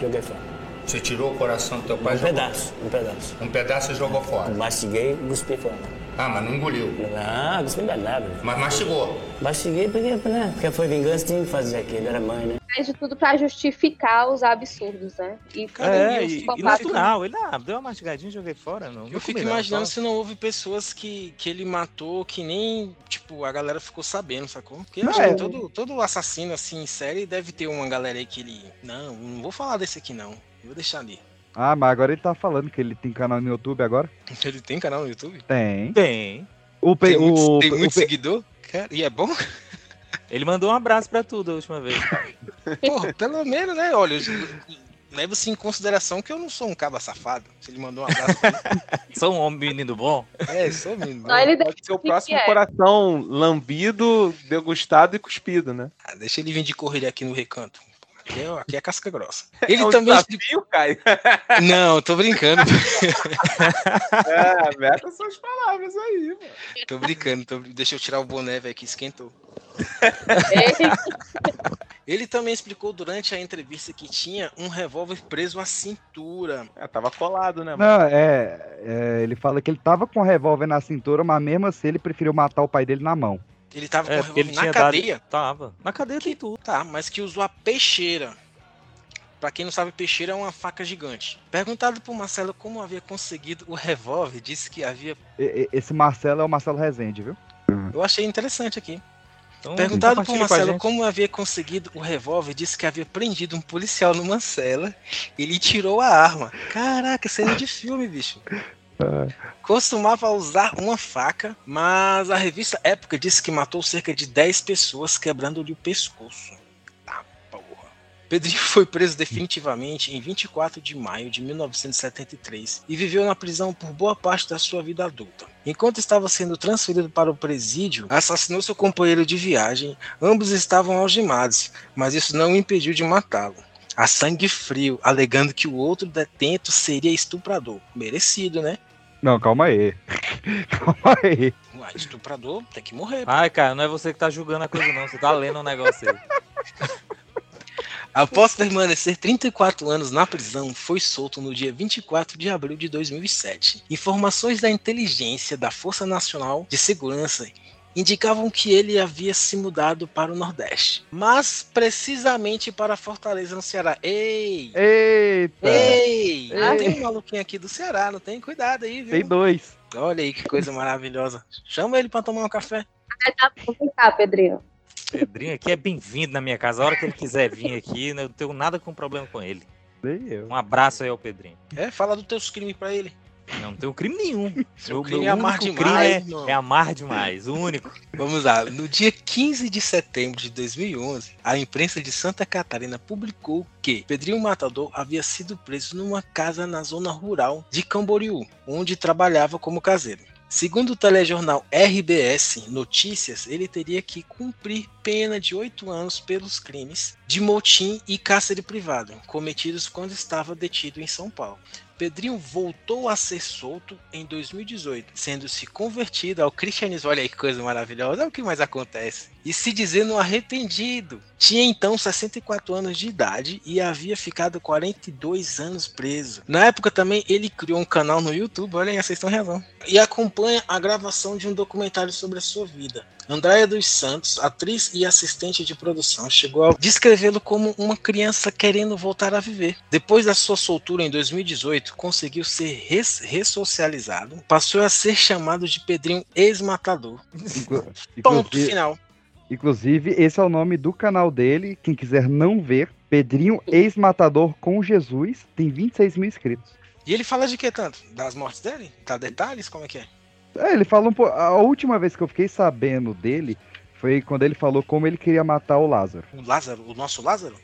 joguei fora. Você tirou o coração do teu pai Um e jogou- pedaço, um pedaço. Um pedaço e jogou fora. Mastiguei e cuspi fora. Ah, mas não engoliu. Não, cuspi não é nada. Mas mastigou. Mastiguei porque, né? Porque foi vingança, tinha que fazer aquilo, era mãe, né? Faz de tudo pra justificar os absurdos, né? E É, os e, e psicopatas- natural. Ele ah, deu uma mastigadinha e joguei fora. Não, Eu não fico imaginando se não houve pessoas que, que ele matou que nem, tipo, a galera ficou sabendo, sacou? Porque Não, acho que é. todo, todo assassino, assim, em série, deve ter uma galera aí que ele... Não, não vou falar desse aqui, não. Vou deixar ali. Ah, mas agora ele tá falando que ele tem canal no YouTube agora? Ele tem canal no YouTube? Tem. Tem. O, pe- Tem muito, o, tem o muito pe- seguidor? Cara, e é bom? Ele mandou um abraço pra tudo a última vez. Porra, pelo menos, né? Olha, eu- leva-se em consideração que eu não sou um caba safado. Se ele mandou um abraço. Sou um homem menino bom? é, sou menino. Só ele Pode ser o próximo é. coração lambido, degustado e cuspido, né? Ah, deixa ele vir de corrida aqui no recanto. Aqui é, aqui é casca grossa. Ele É um também. desafio, Caio. Não, tô brincando. É, meta suas palavras aí, mano. tô brincando. tô- Deixa eu tirar o boné, velho, que esquentou. Ele também explicou durante a entrevista que tinha um revólver preso à cintura. É, tava colado, né, mano? Não, é, é, Ele fala que ele tava com o revólver na cintura, mas mesmo assim ele preferiu matar o pai dele na mão. Ele tava É, com revólver na tinha dado- cadeia. Tava. Na cadeia tem tudo. Tá, mas que usou a peixeira. Pra quem não sabe, peixeira é uma faca gigante. Perguntado por Marcelo como havia conseguido o revólver, disse que havia. E- e- Esse Marcelo é o Marcelo Rezende, viu? Eu achei interessante aqui. Então, Perguntado por Marcelo como havia conseguido o revólver, disse que havia prendido um policial numa cela. Ele tirou a arma. Caraca, cena de filme, bicho. Costumava usar uma faca, mas a revista Época disse que matou cerca de 10 pessoas, quebrando-lhe o pescoço. Tá, porra. Pedrinho foi preso definitivamente em 24 de maio de 1973 e viveu na prisão por boa parte da sua vida adulta. Enquanto estava sendo transferido para o presídio, assassinou seu companheiro de viagem. Ambos estavam algemados, mas isso não o impediu de matá-lo. A sangue frio, alegando que o outro detento seria estuprador. Merecido, né? Não, calma aí. calma aí. Ué, estuprador tem que morrer. Ai, cara, não é você que tá julgando a coisa, não. Você tá lendo um negócio aí. Após permanecer 34 anos na prisão, foi solto no dia 24 de abril de 2007. Informações da inteligência da Força Nacional de Segurança indicavam que ele havia se mudado para o Nordeste, mas precisamente para Fortaleza, no Ceará. Ei! Eita! Ei! Ei. Tem um maluquinho aqui do Ceará, não tem? Cuidado aí, viu? Tem dois. Olha aí que coisa maravilhosa. Chama ele para tomar um café. Ah, tá bom, cá, Pedrinho. Pedrinho aqui é bem-vindo na minha casa. A hora que ele quiser vir aqui, eu não tenho nada com problema com ele. Nem eu. Um abraço aí ao Pedrinho. É, fala dos teus crimes para ele. Não, não tenho crime nenhum. O crime meu é amar demais, crime é, é amar demais. O único. Vamos lá. No dia 15 de setembro de 2011, a imprensa de Santa Catarina publicou que Pedrinho Matador havia sido preso numa casa na zona rural de Camboriú, onde trabalhava como caseiro. Segundo o telejornal RBS Notícias, ele teria que cumprir pena de oito anos pelos crimes de motim e cárcere privado cometidos quando estava detido em São Paulo. Pedrinho voltou a ser solto em 2018, sendo-se convertido ao cristianismo. Olha aí que coisa maravilhosa, é o que mais acontece. E se dizendo arrependido. Tinha então 64 anos de idade e havia ficado 42 anos preso. Na época também ele criou um canal no YouTube, olha aí, vocês estão razão. E acompanha a gravação de um documentário sobre a sua vida. Andréia dos Santos, atriz e assistente de produção, chegou a descrevê-lo como uma criança querendo voltar a viver. Depois da sua soltura em 2018, conseguiu ser res ressocializado, passou a ser chamado de Pedrinho ex-matador. Ponto final. Inclusive, esse é o nome do canal dele. Quem quiser não ver, Pedrinho Ex-Matador com Jesus, tem 26 mil inscritos. E ele fala de que tanto? Das mortes dele? Dá detalhes? Como é que é? É, ele fala um pouco. A última vez que eu fiquei sabendo dele foi quando ele falou como ele queria matar o Lázaro. O Lázaro, o nosso Lázaro?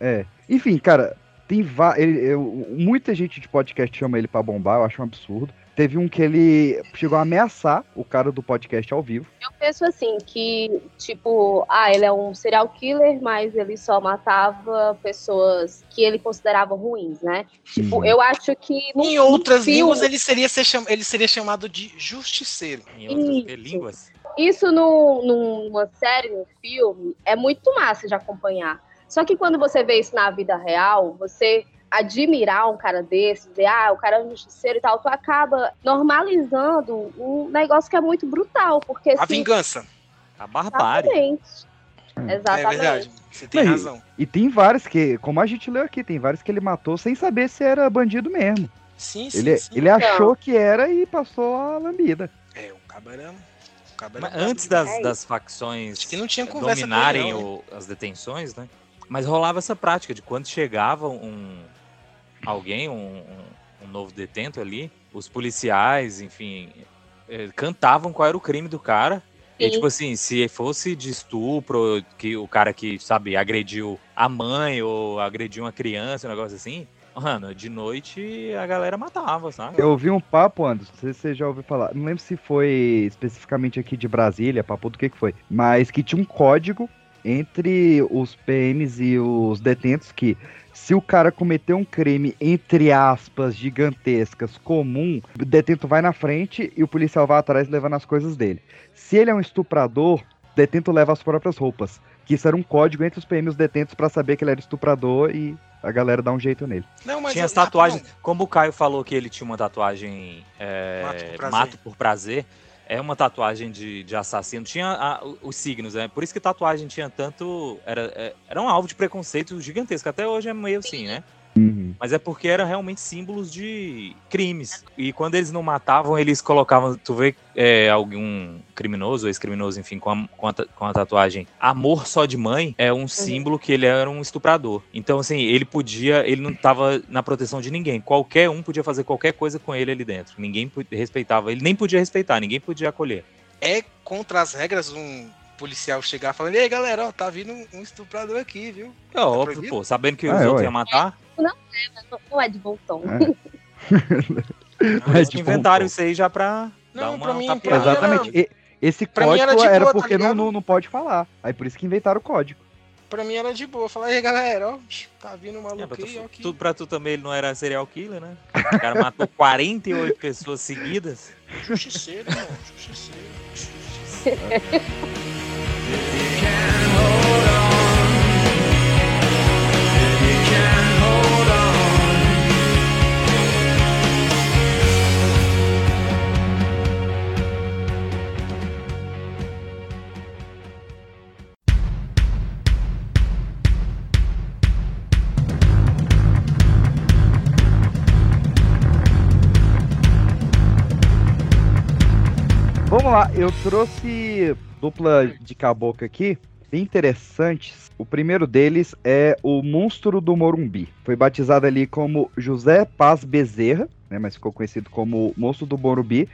É. Enfim, cara, tem va- ele, eu- muita gente de podcast chama ele pra bombar, eu acho um absurdo. Teve um que ele chegou a ameaçar o cara do podcast ao vivo. Eu penso assim, que, tipo, ah, ele é um serial killer, mas ele só matava pessoas que ele considerava ruins, né? Tipo, Uhum. eu acho que. No, Em outras filme- línguas, ele seria, ser cham- ele seria chamado de justiceiro. Em outras Isso. línguas? Isso no, numa série, num filme, é muito massa de acompanhar. Só que quando você vê isso na vida real, você admirar um cara desse, dizer, ah, o cara é um justiceiro e tal, tu acaba normalizando um negócio que é muito brutal, porque A se- vingança. A barbárie. Exatamente. É Exatamente. verdade. Você tem e- razão. E, tem vários que, como a gente leu aqui, tem vários que ele matou sem saber se era bandido mesmo. Sim, sim, Ele, sim. ele achou que era e passou a lambida. É, o cabo era... O cabo era Mas brabo antes das, demais. das facções que não tinha dominarem ele, não, o- as detenções, né? Mas rolava essa prática de quando chegava um alguém, um, um- novo detento ali, os policiais, enfim, eh, cantavam qual era o crime do cara. E, Sim. tipo assim, se fosse de estupro, que o cara que, sabe, agrediu a mãe ou agrediu uma criança, um negócio assim, mano, de noite a galera matava, sabe? Eu ouvi um papo, Anderson, não sei se você já ouviu falar, não lembro se foi especificamente aqui de Brasília, papo do que que foi, mas que tinha um código entre os PMs e os detentos que se o cara cometeu um crime, entre aspas, gigantescas, comum, o detento vai na frente e o policial vai atrás levando as coisas dele. Se ele é um estuprador, o detento leva as próprias roupas. Que isso era um código entre os PM e os detentos pra saber que ele era estuprador e a galera dá um jeito nele. Não, mas tinha as tatuagens. não. Como o Caio falou que ele tinha uma tatuagem é, Mato por prazer. Mato por prazer, é uma tatuagem de, de assassino. Tinha a- os signos, né? Por isso que tatuagem tinha tanto. Era, é, era um alvo de preconceito gigantesco. Até hoje é meio assim, né? Mas é porque eram realmente símbolos de crimes. E quando eles não matavam, eles colocavam. Tu vê é, algum criminoso, ex-criminoso, enfim, com a, com, a, com a tatuagem Amor só de mãe, é um símbolo que ele era um estuprador. Então, assim, ele podia. Ele não tava na proteção de ninguém. Qualquer um podia fazer qualquer coisa com ele ali dentro. Ninguém respeitava. Ele nem podia respeitar, ninguém podia acolher. É contra as regras um policial chegar falando, ei galera, ó, tá vindo um- um estuprador aqui, viu? É óbvio, pô, sabendo que os Ah, é, outros iam matar. Não é, não- não é de bom tom. É Eles tipo inventaram isso aí já pra dar Não, uma pra mim- pra mim era- Exatamente. E- esse código era de era, boa, tá porque não, ligado? não, não pode falar. Aí por isso que inventaram o código. Pra mim era de boa. Falar, ei galera, ó, tá vindo um É, maluco pra, aí, ó, tu, aqui. tu- pra tu também ele não era serial killer, né? O cara matou 48 pessoas seguidas. Justiceiro, irmão, justiceiro. Vamos lá, eu trouxe dupla de caboclo aqui, bem interessantes. O primeiro deles é o Monstro do Morumbi. Foi batizado ali como José Paz Bezerra, né, mas ficou conhecido como Monstro do Morumbi,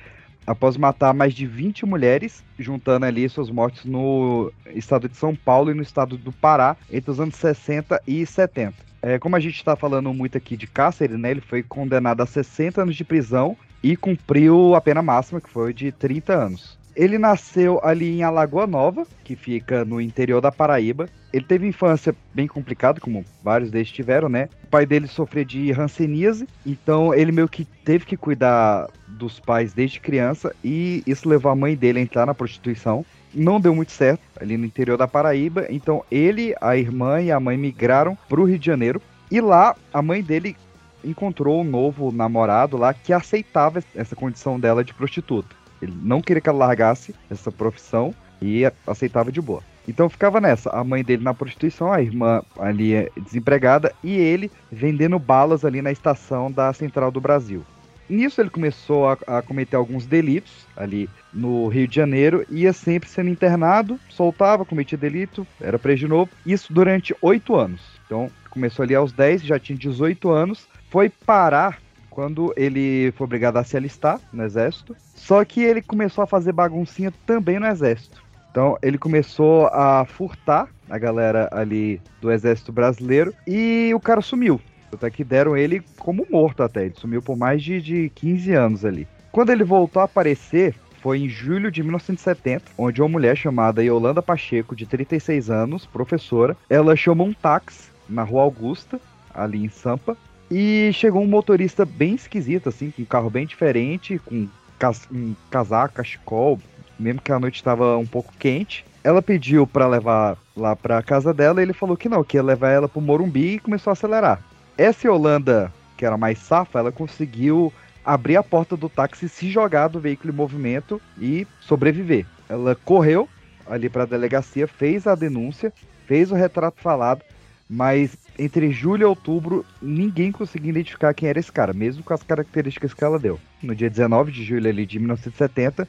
após matar mais de 20 mulheres, juntando ali suas mortes no estado de São Paulo e no estado do Pará, entre os anos 60 e 70. É, como a gente está falando muito aqui de Cáceres, né, ele foi condenado a 60 anos de prisão e cumpriu a pena máxima, que foi de 30 anos. Ele nasceu ali em Alagoa Nova, que fica no interior da Paraíba. Ele teve infância bem complicada, como vários deles tiveram, né? O pai dele sofria de hanseníase, então ele meio que teve que cuidar dos pais desde criança e isso levou a mãe dele a entrar na prostituição. Não deu muito certo ali no interior da Paraíba, então ele, a irmã e a mãe migraram para o Rio de Janeiro e lá a mãe dele encontrou um novo namorado lá que aceitava essa condição dela de prostituta. Ele não queria que ela largasse essa profissão E aceitava de boa. Então ficava nessa, a mãe dele na prostituição, a irmã ali é desempregada e ele vendendo balas ali na estação da Central do Brasil. Nisso ele começou a, a cometer alguns delitos ali no Rio de Janeiro, ia sempre sendo internado, soltava, cometia delito, era preso de novo. Isso durante oito anos. Então começou ali aos 10, já tinha 18 anos, foi parar quando ele foi obrigado a se alistar no exército. Só que ele começou a fazer baguncinha também no exército. Então ele começou a furtar a galera ali do exército brasileiro e o cara sumiu. Até que deram ele como morto até. Ele sumiu por mais de, de 15 anos ali. Quando ele voltou a aparecer, foi em julho de 1970, onde uma mulher chamada Yolanda Pacheco, de 36 anos, professora, ela chamou um táxi na Rua Augusta, ali em Sampa, e chegou um motorista bem esquisito, assim, com um carro bem diferente, com cas um casaco, cachecol, mesmo que a noite estava um pouco quente. Ela pediu para levar lá para casa dela e ele falou que não, que ia levar ela pro Morumbi e começou a acelerar. Essa Yolanda, que era mais safa, ela conseguiu abrir a porta do táxi, se jogar do veículo em movimento e sobreviver. Ela correu ali para a delegacia, fez a denúncia, fez o retrato falado, mas entre julho e outubro ninguém conseguia identificar quem era esse cara, mesmo com as características que ela deu. No dia 19 de julho ali de 1970,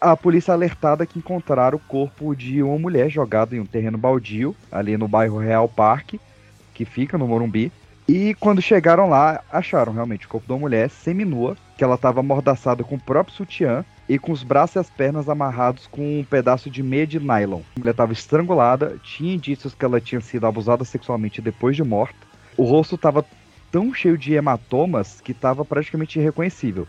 a polícia alertada que encontraram o corpo de uma mulher jogada em um terreno baldio, ali no bairro Real Parque, que fica no Morumbi. E quando chegaram lá, acharam realmente o corpo de uma mulher seminua, que ela estava amordaçada com o próprio sutiã e com os braços e as pernas amarrados com um pedaço de meia de nylon. A mulher estava estrangulada, tinha indícios que ela tinha sido abusada sexualmente depois de morta. O rosto estava tão cheio de hematomas que estava praticamente irreconhecível.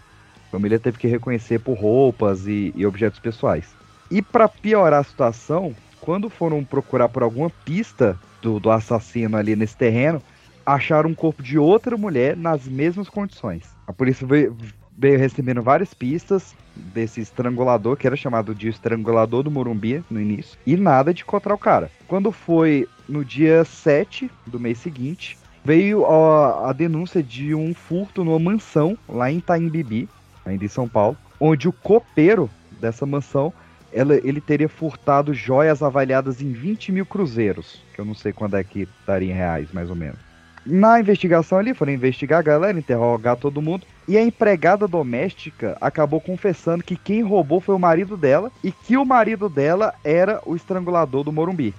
A família teve que reconhecer por roupas e, e objetos pessoais. E para piorar a situação, quando foram procurar por alguma pista do, do assassino ali nesse terreno, acharam um corpo de outra mulher nas mesmas condições. A polícia veio, veio recebendo várias pistas desse estrangulador, que era chamado de estrangulador do Morumbi no início, e nada de encontrar o cara. Quando foi no dia 7 do mês seguinte, veio a, a denúncia de um furto numa mansão lá em Itaimbibi, ainda em São Paulo, onde o copeiro dessa mansão ela, ele teria furtado joias avaliadas em 20 mil cruzeiros, que eu não sei quando é que estaria em reais, mais ou menos. Na investigação ali, foram investigar a galera, interrogar todo mundo, e a empregada doméstica acabou confessando que quem roubou foi o marido dela e que o marido dela era o estrangulador do Morumbi.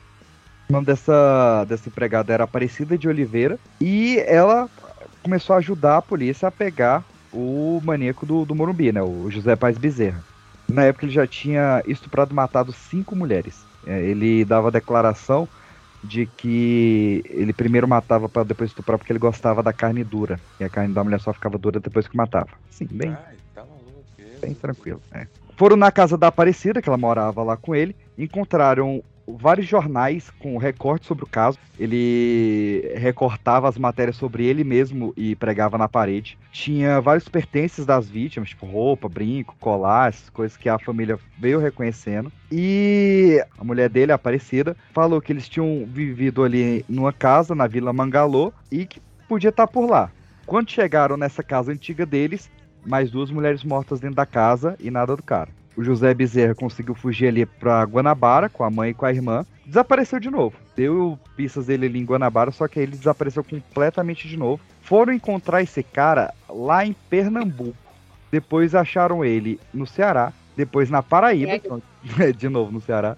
O nome dessa, dessa empregada era Aparecida de Oliveira e ela começou a ajudar a polícia a pegar o maníaco do, do Morumbi, né? O José Paz Bezerra. Na época ele já tinha estuprado e matado cinco mulheres. É, ele dava declaração de que ele primeiro matava para depois estuprar porque ele gostava da carne dura. E a carne da mulher só ficava dura depois que matava. Sim, bem. Ai, tá maluco. Bem tranquilo. É. Foram na casa da Aparecida, que ela morava lá com ele, encontraram vários jornais com recortes sobre o caso. Ele recortava as matérias sobre ele mesmo e pregava na parede. Tinha vários pertences das vítimas, tipo roupa, brinco, colar, essas coisas que a família veio reconhecendo. E a mulher dele, a Aparecida, falou que eles tinham vivido ali numa casa na Vila Mangalô e que podia estar por lá. Quando chegaram nessa casa antiga deles, mais duas mulheres mortas dentro da casa e nada do cara. O José Bezerra conseguiu fugir ali pra Guanabara com a mãe e com a irmã. Desapareceu de novo. Deu pistas dele ali em Guanabara, só que aí ele desapareceu completamente de novo. Foram encontrar esse cara lá em Pernambuco. Depois acharam ele no Ceará. Depois na Paraíba. É. De novo no Ceará.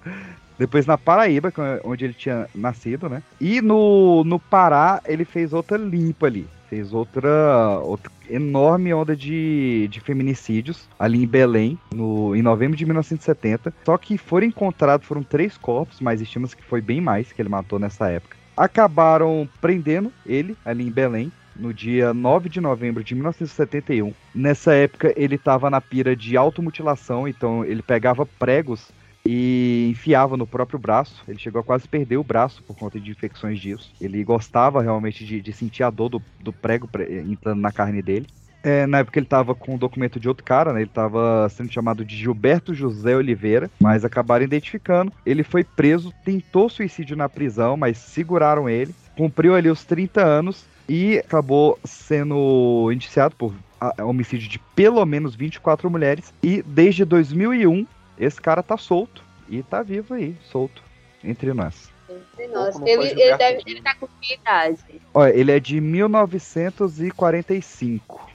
Depois na Paraíba, é onde ele tinha nascido, né? E no, no Pará ele fez outra limpa ali. Fez outra, outra enorme onda de, de feminicídios ali em Belém, no, em novembro de 1970. Só que foram encontrados, foram três corpos, mas estima que foi bem mais que ele matou nessa época. Acabaram prendendo ele ali em Belém, no dia 9 de novembro de 1971. Nessa época ele estava na pira de automutilação, então ele pegava pregos e enfiava no próprio braço. Ele chegou a quase perder o braço por conta de infecções disso. Ele gostava realmente de, de sentir a dor do, do prego entrando na carne dele. É, na época ele estava com o documento de outro cara, né? Ele estava sendo chamado de Gilberto José Oliveira, mas acabaram identificando. Ele foi preso, tentou suicídio na prisão, mas seguraram ele. Cumpriu ali os 30 anos e acabou sendo indiciado por homicídio de pelo menos 24 mulheres. E desde 2001 esse cara tá solto E tá vivo aí, solto, entre nós. Entre nós. Ele, ele, deve, ele tá com que idade? Olha, ele é de 1945.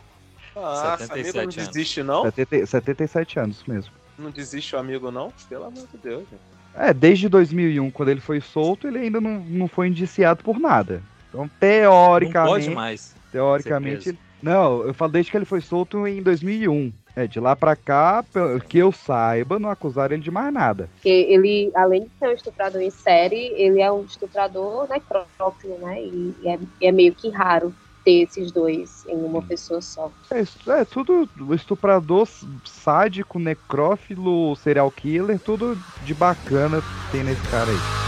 Ah, amigo, 77 não anos. desiste, não? 70 77 anos mesmo. Não desiste o amigo, não? Pelo amor de Deus, gente. É, desde 2001, quando ele foi solto, ele ainda não, não foi indiciado por nada. Então, teoricamente. Não pode mais. Teoricamente. Não, eu falo desde que ele foi solto em 2001. É, de lá pra cá, que eu saiba, não acusaram ele de mais nada. Porque ele, além de ser um estuprador em série, ele é um estuprador necrófilo, né? E é, é meio que raro ter esses dois em uma pessoa só. É, é tudo estuprador, sádico, necrófilo, serial killer, tudo de bacana tem nesse cara aí.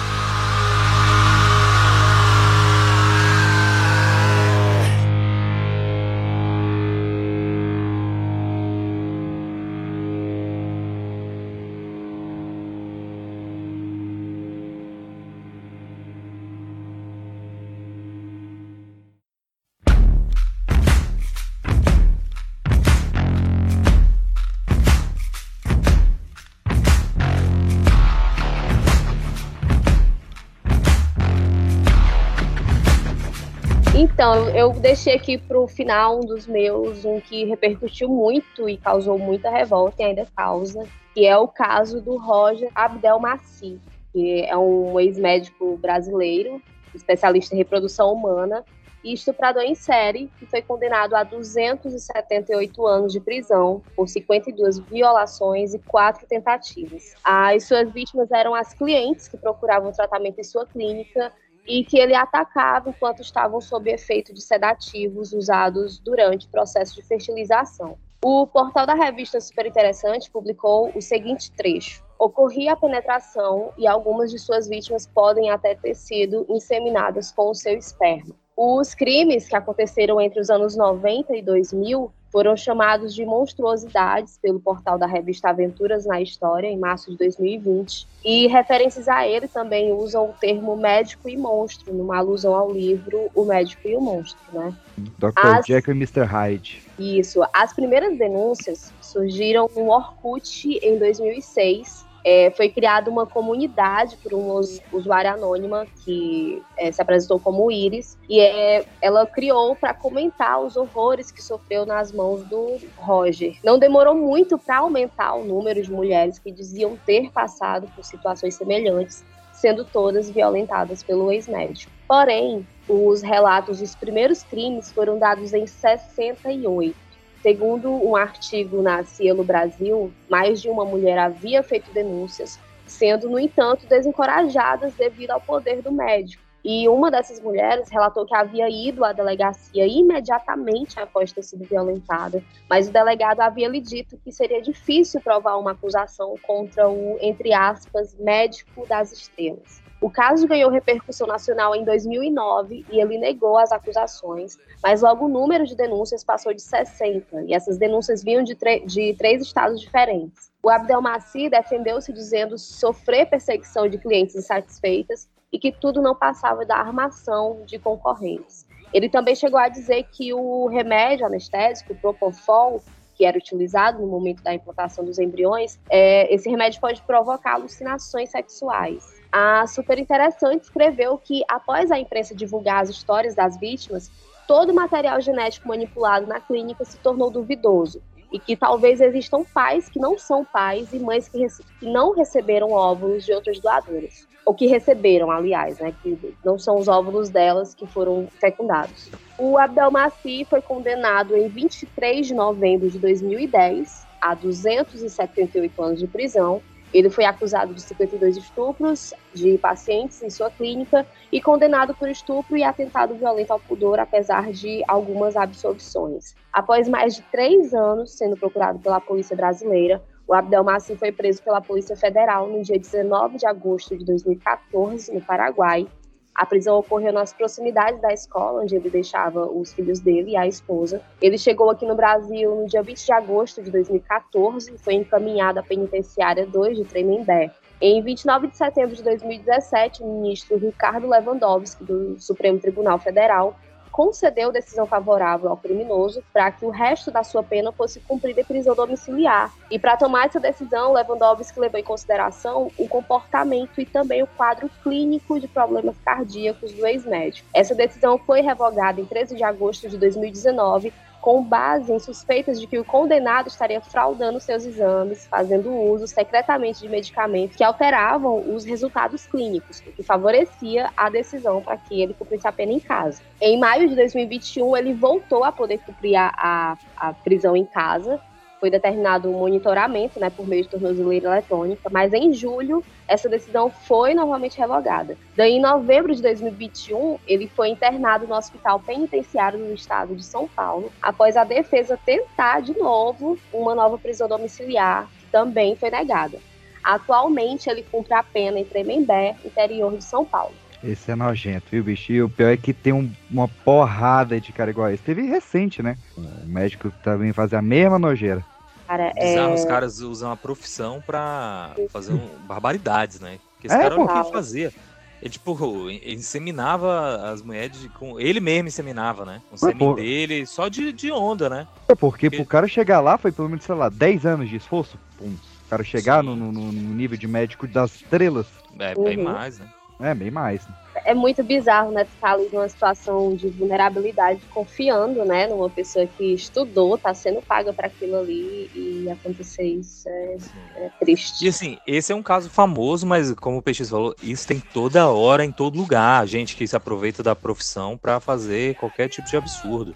Eu deixei aqui pro final um dos meus, um que repercutiu muito e causou muita revolta e ainda causa, que é o caso do Roger Abdelmaci, que é um ex-médico brasileiro, especialista em reprodução humana e estuprador em série, que foi condenado a 278 anos de prisão por 52 violações e quatro tentativas. As suas vítimas eram as clientes que procuravam tratamento em sua clínica e que ele atacava enquanto estavam sob efeito de sedativos usados durante o processo de fertilização. O portal da revista Super Interessante publicou o seguinte trecho: Ocorria a penetração e algumas de suas vítimas podem até ter sido inseminadas com o seu esperma. Os crimes que aconteceram entre os anos 90 e 2000 foram chamados de monstruosidades pelo portal da revista Aventuras na História, em março de 2020. E referências a ele também usam o termo médico e monstro, numa alusão ao livro O Médico e o Monstro, né? Dr. As- Jack e Mr. Hyde. Isso. As primeiras denúncias surgiram no Orkut em 2006. É, foi criada uma comunidade por uma us- usuária anônima que é, se apresentou como Iris e é, ela criou para comentar os horrores que sofreu nas mãos do Roger. Não demorou muito para aumentar o número de mulheres que diziam ter passado por situações semelhantes, sendo todas violentadas pelo ex-médico. Porém, os relatos dos primeiros crimes foram dados em 68. Segundo um artigo na Cielo Brasil, mais de uma mulher havia feito denúncias, sendo, no entanto, desencorajadas devido ao poder do médico. E uma dessas mulheres relatou que havia ido à delegacia imediatamente após ter sido violentada, mas o delegado havia lhe dito que seria difícil provar uma acusação contra o, entre aspas, médico das estrelas. O caso ganhou repercussão nacional em 2009 e ele negou as acusações, mas logo o número de denúncias passou de 60, e essas denúncias vinham de, de três estados diferentes. O Abdelmaci defendeu-se dizendo sofrer perseguição de clientes insatisfeitas e que tudo não passava da armação de concorrentes. Ele também chegou a dizer que o remédio anestésico, o Propofol, que era utilizado no momento da implantação dos embriões, é, esse remédio pode provocar alucinações sexuais. A Super Interessante escreveu que, após a imprensa divulgar as histórias das vítimas, todo o material genético manipulado na clínica se tornou duvidoso e que talvez existam pais que não são pais e mães que, que não receberam óvulos de outras doadoras. Ou que receberam, aliás, né? Que não são os óvulos delas que foram fecundados. O Abdelmaci foi condenado em 23 de novembro de 2010 a 278 anos de prisão. Ele foi acusado de 52 estupros de pacientes em sua clínica e condenado por estupro e atentado violento ao pudor, apesar de algumas absolvições. Após mais de três anos sendo procurado pela polícia brasileira, o Abdelmaci foi preso pela Polícia Federal no dia 19 de agosto de 2014, no Paraguai. A prisão ocorreu nas proximidades da escola, onde ele deixava os filhos dele e a esposa. Ele chegou aqui no Brasil no dia 20 de agosto de 2014 e foi encaminhado à penitenciária 2 de Tremembé. Em 29 de setembro de 2017, o ministro Ricardo Lewandowski, do Supremo Tribunal Federal, concedeu decisão favorável ao criminoso para que o resto da sua pena fosse cumprida em prisão domiciliar. E para tomar essa decisão, Lewandowski levou em consideração o comportamento e também o quadro clínico de problemas cardíacos do ex-médico. Essa decisão foi revogada em 13 de agosto de 2019 com base em suspeitas de que o condenado estaria fraudando seus exames, fazendo uso secretamente de medicamentos que alteravam os resultados clínicos, o que favorecia a decisão para que ele cumprisse a pena em casa. Em maio de 2021, ele voltou a poder cumprir a, a, a prisão em casa, foi determinado um monitoramento né, por meio de tornozeleira eletrônica, mas em julho essa decisão foi novamente revogada. Daí, em novembro de 2021, ele foi internado no Hospital Penitenciário do Estado de São Paulo, após a defesa tentar de novo uma nova prisão domiciliar, que também foi negada. Atualmente, ele cumpre a pena em Tremembé, interior de São Paulo. Esse é nojento, viu, bicho? E o pior é que tem um, uma porrada de cara igual a esse. Teve recente, né? O médico também fazia a mesma nojeira. Cara, Bizarro, é... os caras usam a profissão pra fazer um- barbaridades, né? Porque esse É, cara olha o que pô. ele fazia. Ele, tipo, inseminava as mulheres de- com. Ele mesmo inseminava, né? Com o sêmen pô. dele, só de, de onda, né? É Porque pro cara chegar lá foi pelo menos, sei lá, 10 anos de esforço. Pum. O cara chegar no, no- no nível de médico das estrelas. É, bem Uhum. mais, né? É, bem mais. é muito bizarro, né, ficar ali numa situação de vulnerabilidade, confiando, né, numa pessoa que estudou, tá sendo paga para aquilo ali e acontecer isso é, é triste. E assim, esse é um caso famoso, mas como o Peixes falou, isso tem toda hora, em todo lugar. Gente que se aproveita da profissão pra fazer qualquer tipo de absurdo.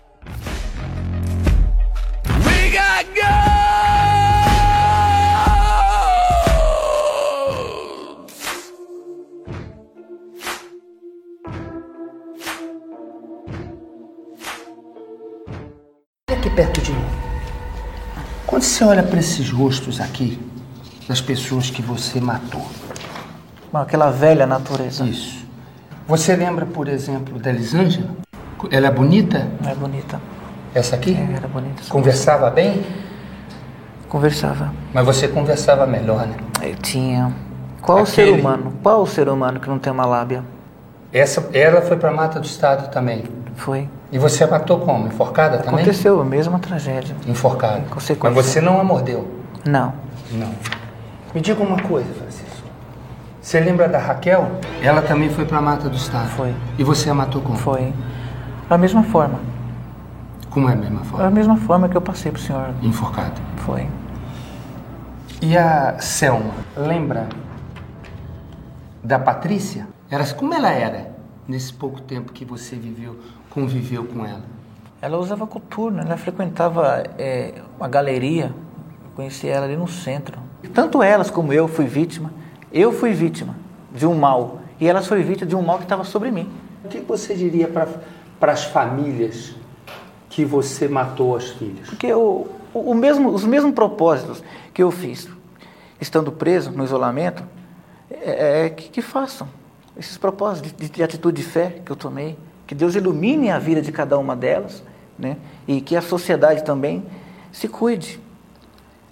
Aqui perto de mim. Quando você olha para esses rostos aqui, das pessoas que você matou. Aquela velha natureza. Isso. Você lembra, por exemplo, da Elisângela? Ela é bonita? É bonita. Essa aqui? É, era bonita. Conversava bem? Conversava. Mas você conversava melhor, né? Eu tinha. Qual o ser Aquele- humano? Qual o ser humano que não tem uma lábia? Essa, ela foi para mata do estado também. Foi. E você a matou como? Enforcada também? Aconteceu a mesma tragédia. Enforcada. Mas você não a mordeu? Não. Não. Me diga uma coisa, Francisco. Você lembra da Raquel? Ela também foi para mata do estado. Foi. E você a matou como? Foi. Da mesma forma. Como é a mesma Da forma? mesma forma que eu passei pro senhor. Enforcada. Foi. E a Selma, lembra da Patrícia? Era, como ela era nesse pouco tempo que você viveu, conviveu com ela? Ela usava coturno, ela frequentava é, uma galeria. Eu conheci ela ali no centro. Tanto elas como eu fui vítima. Eu fui vítima de um mal. E elas foram vítimas de um mal que estava sobre mim. O que você diria para as famílias que você matou as filhas? Porque o, o, o mesmo, os mesmos propósitos que eu fiz, estando preso no isolamento, é, é que, que façam esses propósitos de, de atitude de fé que eu tomei. Que Deus ilumine a vida de cada uma delas, né? E que a sociedade também se cuide.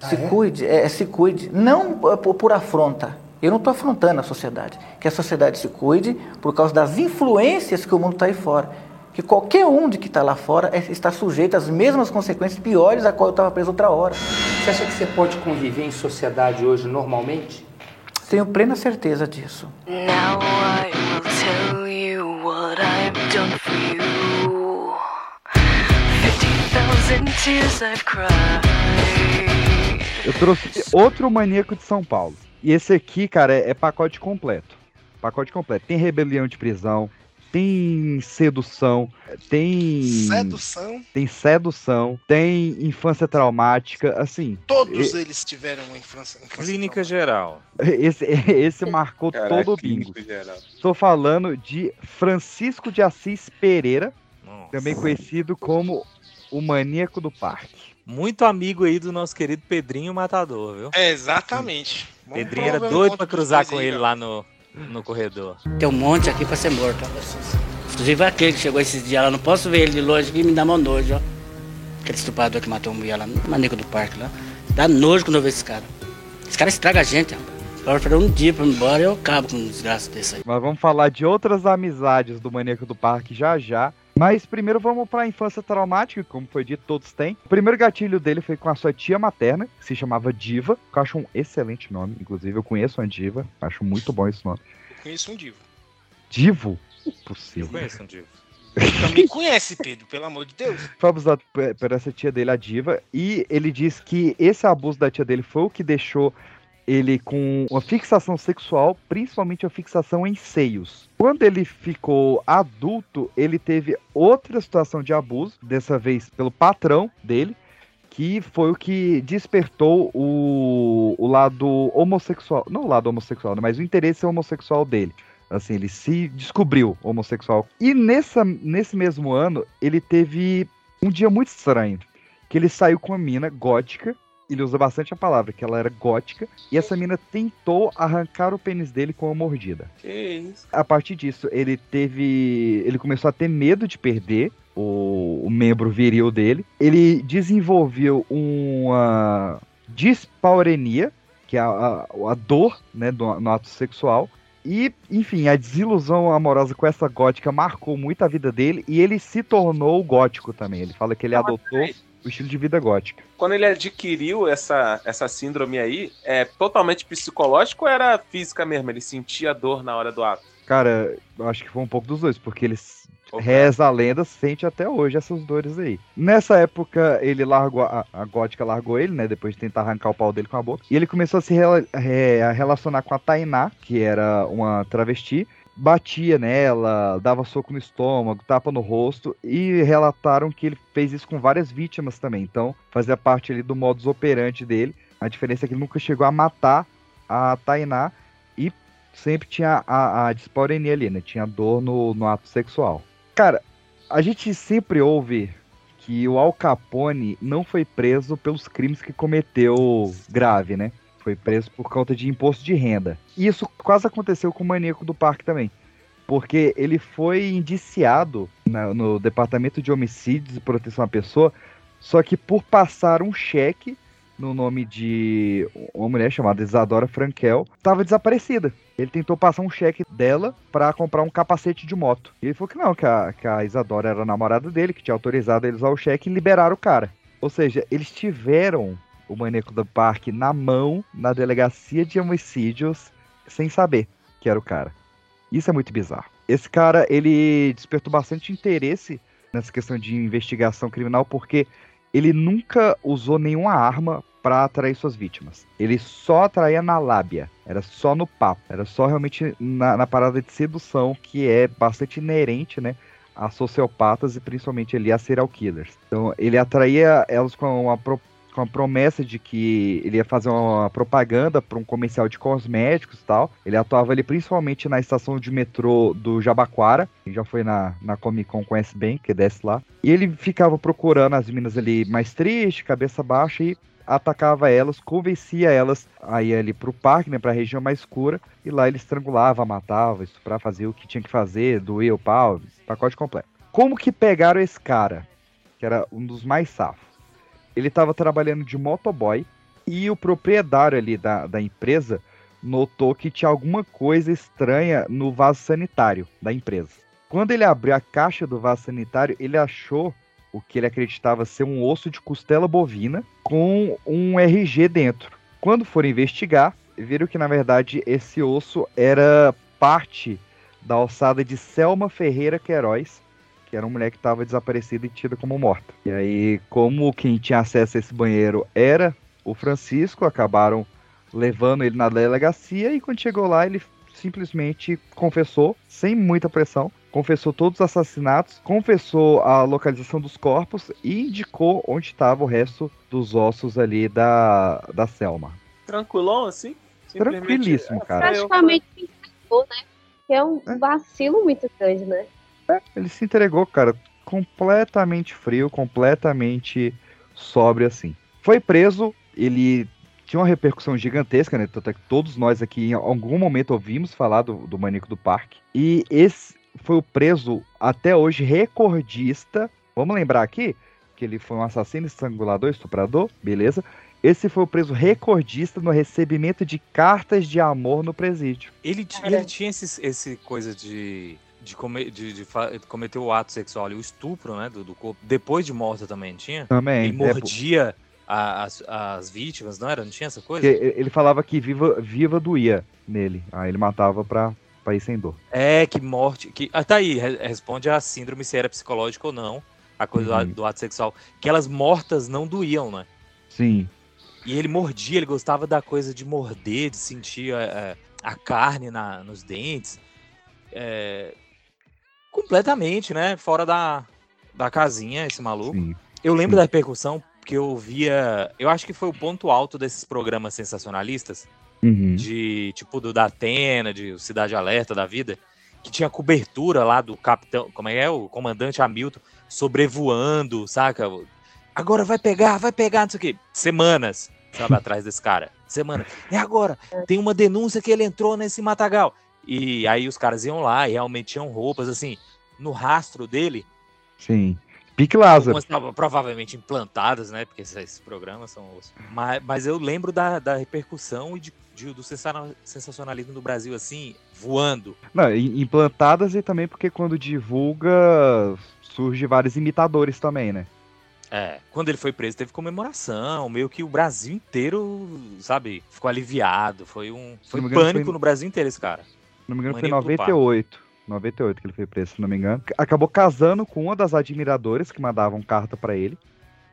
se cuide, é, se cuide. Não por, por afronta. Eu não estou afrontando a sociedade. Que a sociedade se cuide por causa das influências que o mundo está aí fora. Que qualquer um de que está lá fora é- está sujeito às mesmas consequências piores a qual eu estava preso outra hora. Você acha que você pode conviver em sociedade hoje normalmente? Tenho plena certeza disso. Now I will tell you what I've done for you. 50,000 tears I've cried. Eu trouxe outro maníaco de São Paulo. E esse aqui, cara, é, é pacote completo. Pacote completo. Tem rebelião de prisão, tem sedução, tem. Sedução? Tem sedução, tem infância traumática, assim. Todos e- eles tiveram uma infância. infância Clínica geral. Esse, esse marcou Caraca, todo o bingo. Estou falando de Francisco de Assis Pereira, também conhecido como o maníaco do parque. Muito amigo aí do nosso querido Pedrinho Matador, viu? É, exatamente. Pedrinho era doido dos cruzar com aí, ele ó. lá no, no corredor. Tem um monte aqui pra ser morto. ó. Inclusive aquele que chegou esses dias lá, não posso ver ele de longe que me dá mó nojo, ó. Aquele estuprador que matou uma mulher lá, no maneco do parque lá. Dá nojo quando eu vejo esse cara. Esse cara estraga a gente, ó. Agora esperar um dia pra ir embora eu acabo com um desgraça desse aí. Mas vamos falar de outras amizades do maníaco do parque já já. Mas primeiro vamos pra infância traumática, como foi dito, todos têm. O primeiro gatilho dele foi com a sua tia materna, que se chamava Diva, que eu acho um excelente nome. Inclusive, eu conheço uma Diva, acho muito bom esse nome. Eu conheço um divo. Divo? Eu Possível. conheço um divo. Também conhece, Pedro, pelo amor de Deus. Foi abusado por essa tia dele, a Diva, e ele diz que esse abuso da tia dele foi o que deixou ele com uma fixação sexual, principalmente a fixação em seios. Quando ele ficou adulto, ele teve outra situação de abuso, dessa vez pelo patrão dele, que foi o que despertou o, o lado homossexual, não o lado homossexual, né, mas o interesse homossexual dele. Assim, ele se descobriu homossexual. E nessa, nesse mesmo ano, ele teve um dia muito estranho. Que ele saiu com uma mina gótica. Ele usa bastante a palavra, que ela era gótica. E essa mina tentou arrancar o pênis dele com uma mordida. Que isso? A partir disso, ele teve. Ele começou a ter medo de perder o, o membro viril dele. Ele desenvolveu uma dispaurenia, que é a, a, a dor né, do, no ato sexual. E, enfim, a desilusão amorosa com essa gótica marcou muito a vida dele e ele se tornou gótico também. Ele fala que ele adotou o estilo de vida gótica. Quando ele adquiriu essa, essa síndrome aí, é totalmente psicológico ou era física mesmo? Ele sentia dor na hora do ato? Cara, eu acho que foi um pouco dos dois, porque ele reza a lenda, sente até hoje essas dores aí. Nessa época, ele largou, a, a gótica largou ele, né, depois de tentar arrancar o pau dele com a boca, e ele começou a se rela- re- a relacionar com a Tainá, que era uma travesti, batia nela, dava soco no estômago, tapa no rosto, e relataram que ele fez isso com várias vítimas também, então fazia parte ali do modus operandi dele, a diferença é que ele nunca chegou a matar a Tainá, e sempre tinha a, a disparenia ali, né? Tinha dor no, no ato sexual. Cara, a gente sempre ouve que o Al Capone não foi preso pelos crimes que cometeu grave, né? Foi preso por conta de imposto de renda. E isso quase aconteceu com o maníaco do parque também. Porque ele foi indiciado na- no Departamento de Homicídios e Proteção à Pessoa, só que por passar um cheque no nome de uma mulher chamada Isadora Frankel, estava desaparecida. Ele tentou passar um cheque dela para comprar um capacete de moto. E ele falou que não, que a, que a Isadora era a namorada dele, que tinha autorizado ele a usar o cheque e liberaram o cara. Ou seja, eles tiveram o maníaco do parque na mão, na delegacia de homicídios, sem saber que era o cara. Isso é muito bizarro. Esse cara, ele despertou bastante interesse nessa questão de investigação criminal, porque ele nunca usou nenhuma arma para atrair suas vítimas. Ele só atraía na lábia, era só no papo, era só realmente na, na parada de sedução, que é bastante inerente, né? A sociopatas e principalmente ali a serial killers. Então ele atraía elas com uma, pro- com a promessa de que ele ia fazer uma propaganda para um comercial de cosméticos e tal. Ele atuava ali principalmente na estação de metrô do Jabaquara, quem já foi na, na Comic Con conhece bem, que desce lá. E ele ficava procurando as meninas ali mais tristes, cabeça baixa e atacava elas, convencia elas a ir ali pro parque, né, pra região mais escura, e lá ele estrangulava, matava, estuprava, fazia o que tinha que fazer, doía o pau, pacote completo. Como que pegaram esse cara, que era um dos mais safos? Ele tava trabalhando de motoboy, e o proprietário ali da, da empresa notou que tinha alguma coisa estranha no vaso sanitário da empresa. Quando ele abriu a caixa do vaso sanitário, ele achou o que ele acreditava ser um osso de costela bovina com um RG dentro. Quando foram investigar, viram que na verdade esse osso era parte da alçada de Selma Ferreira Queiroz, que era uma mulher que estava desaparecida e tida como morta. E aí, como quem tinha acesso a esse banheiro era o Francisco, acabaram levando ele na delegacia e quando chegou lá ele simplesmente confessou, sem muita pressão, confessou todos os assassinatos, confessou a localização dos corpos e indicou onde estava o resto dos ossos ali da, da Selma. Tranquilão, assim? Tranquilíssimo, cara. Praticamente entregou, né? Que é um vacilo muito grande, né? Ele se entregou, cara, completamente frio, completamente sóbrio assim. Foi preso, ele tinha uma repercussão gigantesca, né? Tanto é que todos nós aqui em algum momento ouvimos falar do, do Maníaco do Parque. E esse foi o preso até hoje recordista. Vamos lembrar aqui que ele foi um assassino, estrangulador, estuprador, beleza? Esse foi o preso recordista no recebimento de cartas de amor no presídio. Ele, ele tinha esse, esse coisa de de, come- de- de de cometer o ato sexual e o estupro, né, do, do corpo, depois de morta também, tinha? Também, Ele é, mordia a- as, as vítimas, não era? Não tinha essa coisa? Porque ele falava que viva, viva doía nele. Aí ele matava pra, pra ir sem dor. É, que morte. Que... Ah, tá aí, re- responde a síndrome se era psicológica ou não, a coisa do Uhum. ato- do ato sexual. Que elas mortas não doíam, né? Sim. E ele mordia, ele gostava da coisa de morder, de sentir é, a carne na, nos dentes. É, completamente, né? Fora da, da casinha, esse maluco. Sim. Eu lembro da repercussão porque eu via. Eu acho que foi o ponto alto desses programas sensacionalistas, Uhum. de tipo do da Atena, de Cidade Alerta da vida, que tinha cobertura lá do capitão, como é que é? O comandante Hamilton sobrevoando, saca? Agora vai pegar, vai pegar, não sei o quê. Semanas, sabe, atrás desse cara. Semana. É agora. Tem uma denúncia que ele entrou nesse matagal. E aí os caras iam lá e realmente tinham roupas, assim, no rastro dele. Sim. Pique Lázaro. Algumas provavelmente implantadas, né? Porque esses, programas são os. Mas, mas eu lembro da, da repercussão e de, de- do sensa- sensacionalismo do Brasil, assim, voando. Não, im- implantadas e também porque quando divulga surge vários imitadores também, né? É, quando ele foi preso, teve comemoração, meio que o Brasil inteiro, sabe, ficou aliviado. Foi um. Foi pânico foi- no Brasil inteiro, esse cara. Não me engano, foi em Maníaco do Parque. 98. 98 que ele foi preso, se não me engano. Acabou casando com uma das admiradoras que mandavam carta pra ele.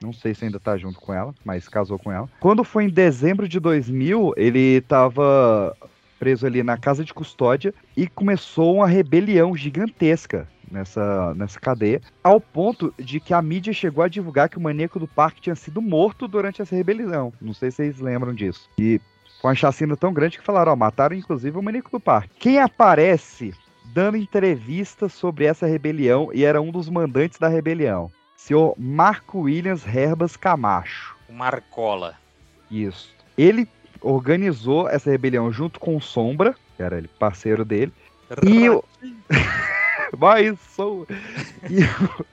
Não sei se ainda tá junto com ela, mas casou com ela. Quando foi em dezembro de 2000, ele tava preso ali na casa de custódia e começou uma rebelião gigantesca nessa, nessa cadeia, ao ponto de que a mídia chegou a divulgar que o maníaco do parque tinha sido morto durante essa rebelião. Não sei se vocês lembram disso. E foi uma chacina tão grande que falaram, ó, mataram inclusive o maníaco do parque. Quem aparece dando entrevista sobre essa rebelião e era um dos mandantes da rebelião? Senhor Marco Williams Herbas Camacho. O Marcola. Isso. Ele organizou essa rebelião junto com o Sombra, que era ele, parceiro dele. E o. Mas sou. E o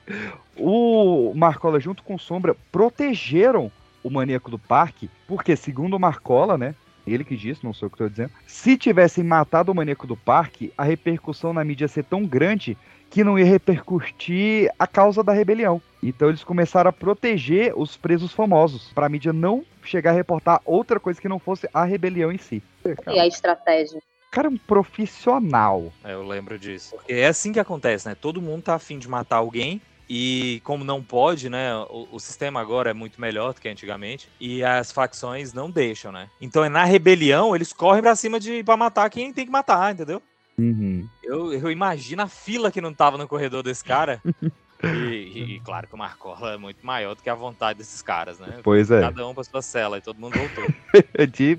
o Marcola, junto com o Sombra, protegeram o maníaco do parque, porque, segundo o Marcola, né? Ele que disse, não sei o que estou dizendo. Se tivessem matado o maníaco do parque, a repercussão na mídia ia ser tão grande que não ia repercutir a causa da rebelião. Então eles começaram a proteger os presos famosos, para a mídia não chegar a reportar outra coisa que não fosse a rebelião em si. E a estratégia. O cara é um profissional. É, eu lembro disso. Porque é assim que acontece, né? Todo mundo tá afim de matar alguém. E como não pode, né? O, o sistema agora é muito melhor do que antigamente. E as facções não deixam, né? Então é na rebelião, eles correm pra cima de para matar quem tem que matar, entendeu? Uhum. Eu, eu imagino a fila que não tava no corredor desse cara. E, e- claro que o Marcola é muito maior do que a vontade desses caras, né? Pois é. Cada um pra sua cela e todo mundo voltou. de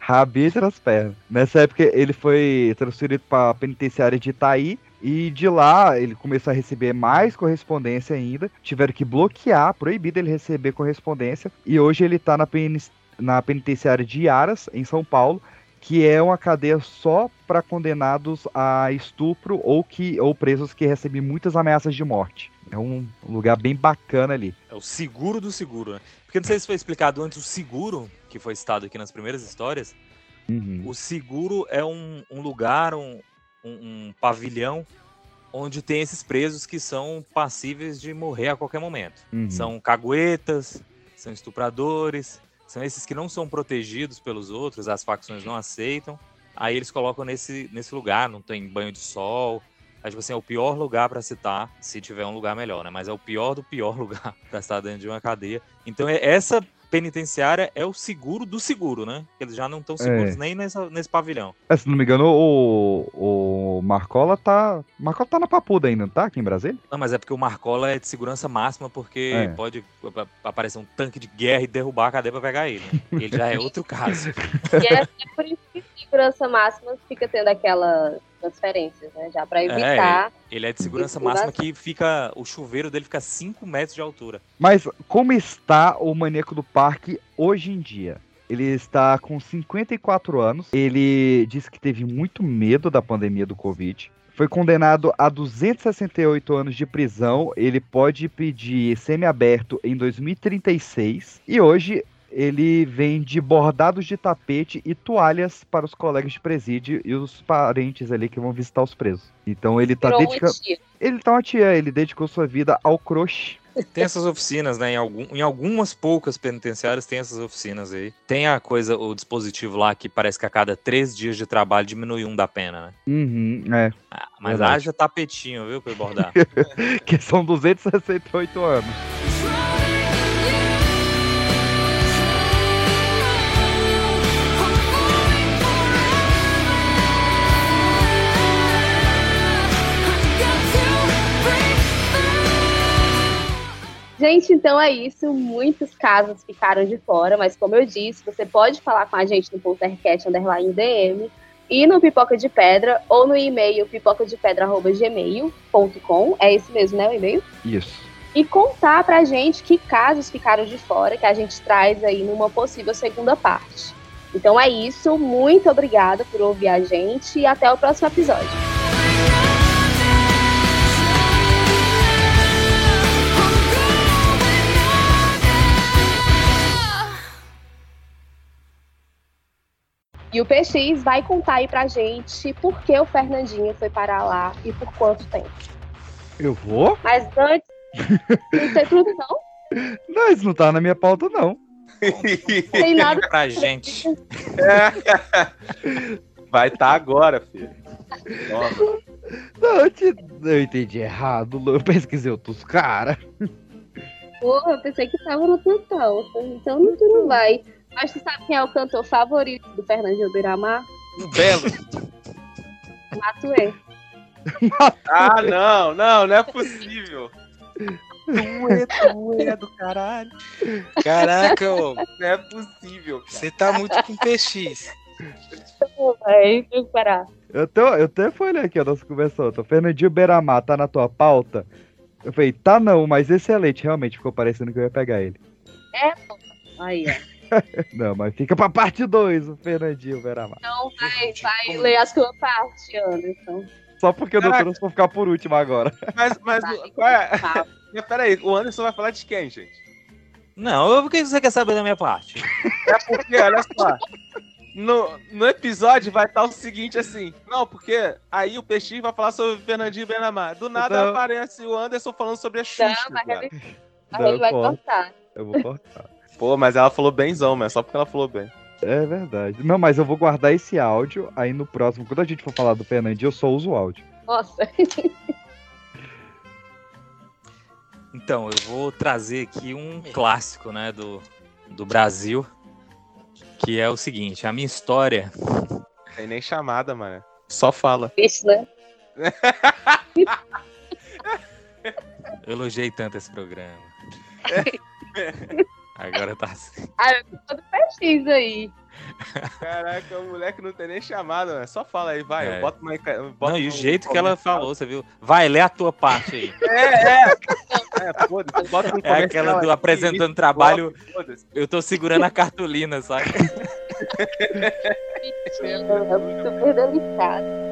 rabinho entre as pernas. Nessa época ele foi transferido para a penitenciária de Itaí e de lá ele começou a receber mais correspondência ainda. Tiveram que bloquear, proibido ele receber correspondência e hoje ele tá na, peni- na penitenciária de Iaras, em São Paulo, que é uma cadeia só para condenados a estupro ou que ou presos que recebem muitas ameaças de morte. É um lugar bem bacana ali. É o seguro do seguro, né? Porque não sei se foi explicado antes, o seguro, que foi citado aqui nas primeiras histórias, Uhum. o seguro é um, um lugar, um, um, um pavilhão, onde tem esses presos que são passíveis de morrer a qualquer momento. Uhum. São caguetas, são estupradores, são esses que não são protegidos pelos outros, as facções não aceitam. Aí eles colocam nesse, nesse lugar, não tem banho de sol. Aí, tipo assim, é o pior lugar pra citar, se tiver um lugar melhor, né? Mas é o pior do pior lugar pra estar dentro de uma cadeia. Então, é- essa penitenciária é o seguro do seguro, né? Eles já não estão seguros É. nem nessa, nesse pavilhão. É, se não me engano, o, o Marcola tá. Marcola tá na papuda ainda, não tá? Aqui em Brasília? Não, mas é porque o Marcola é de segurança máxima, porque É. pode ap- aparecer um tanque de guerra e derrubar a cadeia pra pegar ele. né? Ele já é outro caso. E é, é por isso que segurança máxima fica tendo aquelas transferências, né? Já pra evitar. É, ele é de segurança máxima que fica. O chuveiro dele fica 5 metros de altura. Mas como está o maníaco do parque hoje em dia? Ele está com 54 anos. Ele disse que teve muito medo da pandemia do Covid. Foi condenado a 268 anos de prisão. Ele pode pedir semiaberto em 2036. E hoje ele vende bordados de tapete e toalhas para os colegas de presídio e os parentes ali que vão visitar os presos. Então ele tá dedicando. Ele tá uma tia, ele dedicou sua vida ao crochê. Tem essas oficinas, né? Em, algum, em algumas poucas penitenciárias tem essas oficinas aí. Tem a coisa, o dispositivo lá que parece que a cada três dias de trabalho diminui um da pena, né? Uhum, é. Mas Verdade. haja tapetinho, viu, pra bordar. que são 268 anos. Gente, então é isso. Muitos casos ficaram de fora, mas como eu disse, você pode falar com a gente no Poltercast Underline DM e no Pipoca de Pedra ou no e-mail pipocadepedra.gmail.com. É esse mesmo, né? O e-mail? Isso. E contar pra gente que casos ficaram de fora, que a gente traz aí numa possível segunda parte. Então é isso. Muito obrigada por ouvir a gente e até o próximo episódio. E o PX vai contar aí pra gente por que o Fernandinho foi parar lá e por quanto tempo. Eu vou? Mas antes, não sei tudo não. Não, isso não tá na minha pauta, não. Tem nada pra gente. Vai estar agora, filho. Toma. Não, eu, te- eu entendi errado. Eu pesquisei outros caras. Porra, eu pensei que tava no plantão. Então não, tu não vai. Mas tu sabe quem é o cantor favorito do Fernandinho Beiramar? Belo. Matuê. Ah, não, não, não é possível. Tu é, tu é do caralho. Caraca, ô. Não é possível. Você tá muito com PX. Aí tem que parar. Eu até, eu até fui olhar aqui a nossa conversa outra. Fernandinho Beiramar tá na tua pauta? Eu falei, tá não, mas excelente. Realmente ficou parecendo que eu ia pegar ele. É. Aí, ó. Não, mas fica pra parte 2 o Fernandinho Beiramar. Então vai, vai ler a sua parte, Anderson. Só porque o Caraca. doutor for ficar por último agora. Mas, mas o- qual é? Mas Peraí, o Anderson vai falar de quem, gente? Não, por que você quer saber da minha parte? É porque, olha só. No, no episódio vai estar o seguinte assim. Não, porque aí o PX vai falar sobre o Fernandinho Benamar. Do nada Não. aparece o Anderson falando sobre a Xuxa. Não, mas ele, mas ele vai cortar. Eu vou cortar. Pô, mas ela falou benzão, mas só porque ela falou bem. É verdade. Não, mas eu vou guardar esse áudio. Aí no próximo, quando a gente for falar do Fernandinho, eu só uso o áudio. Nossa. Então, eu vou trazer aqui um clássico, né, do, do Brasil, que é o seguinte, a minha história... Tem nem chamada, mano. Só fala. Isso, né? Eu elogiei tanto esse programa. Agora tá assim. Ah, eu tô do PX aí. Caraca, o moleque não tem nem chamada, mano. Só fala aí, vai. É. Eu boto uma. eu boto Não, e o um jeito que ela falou, você viu? Vai, lê a tua parte aí. É, é. É, foda-se. Bota um É aquela do aqui, apresentando isso, trabalho. Eu tô segurando a cartolina, sabe? Super delicado.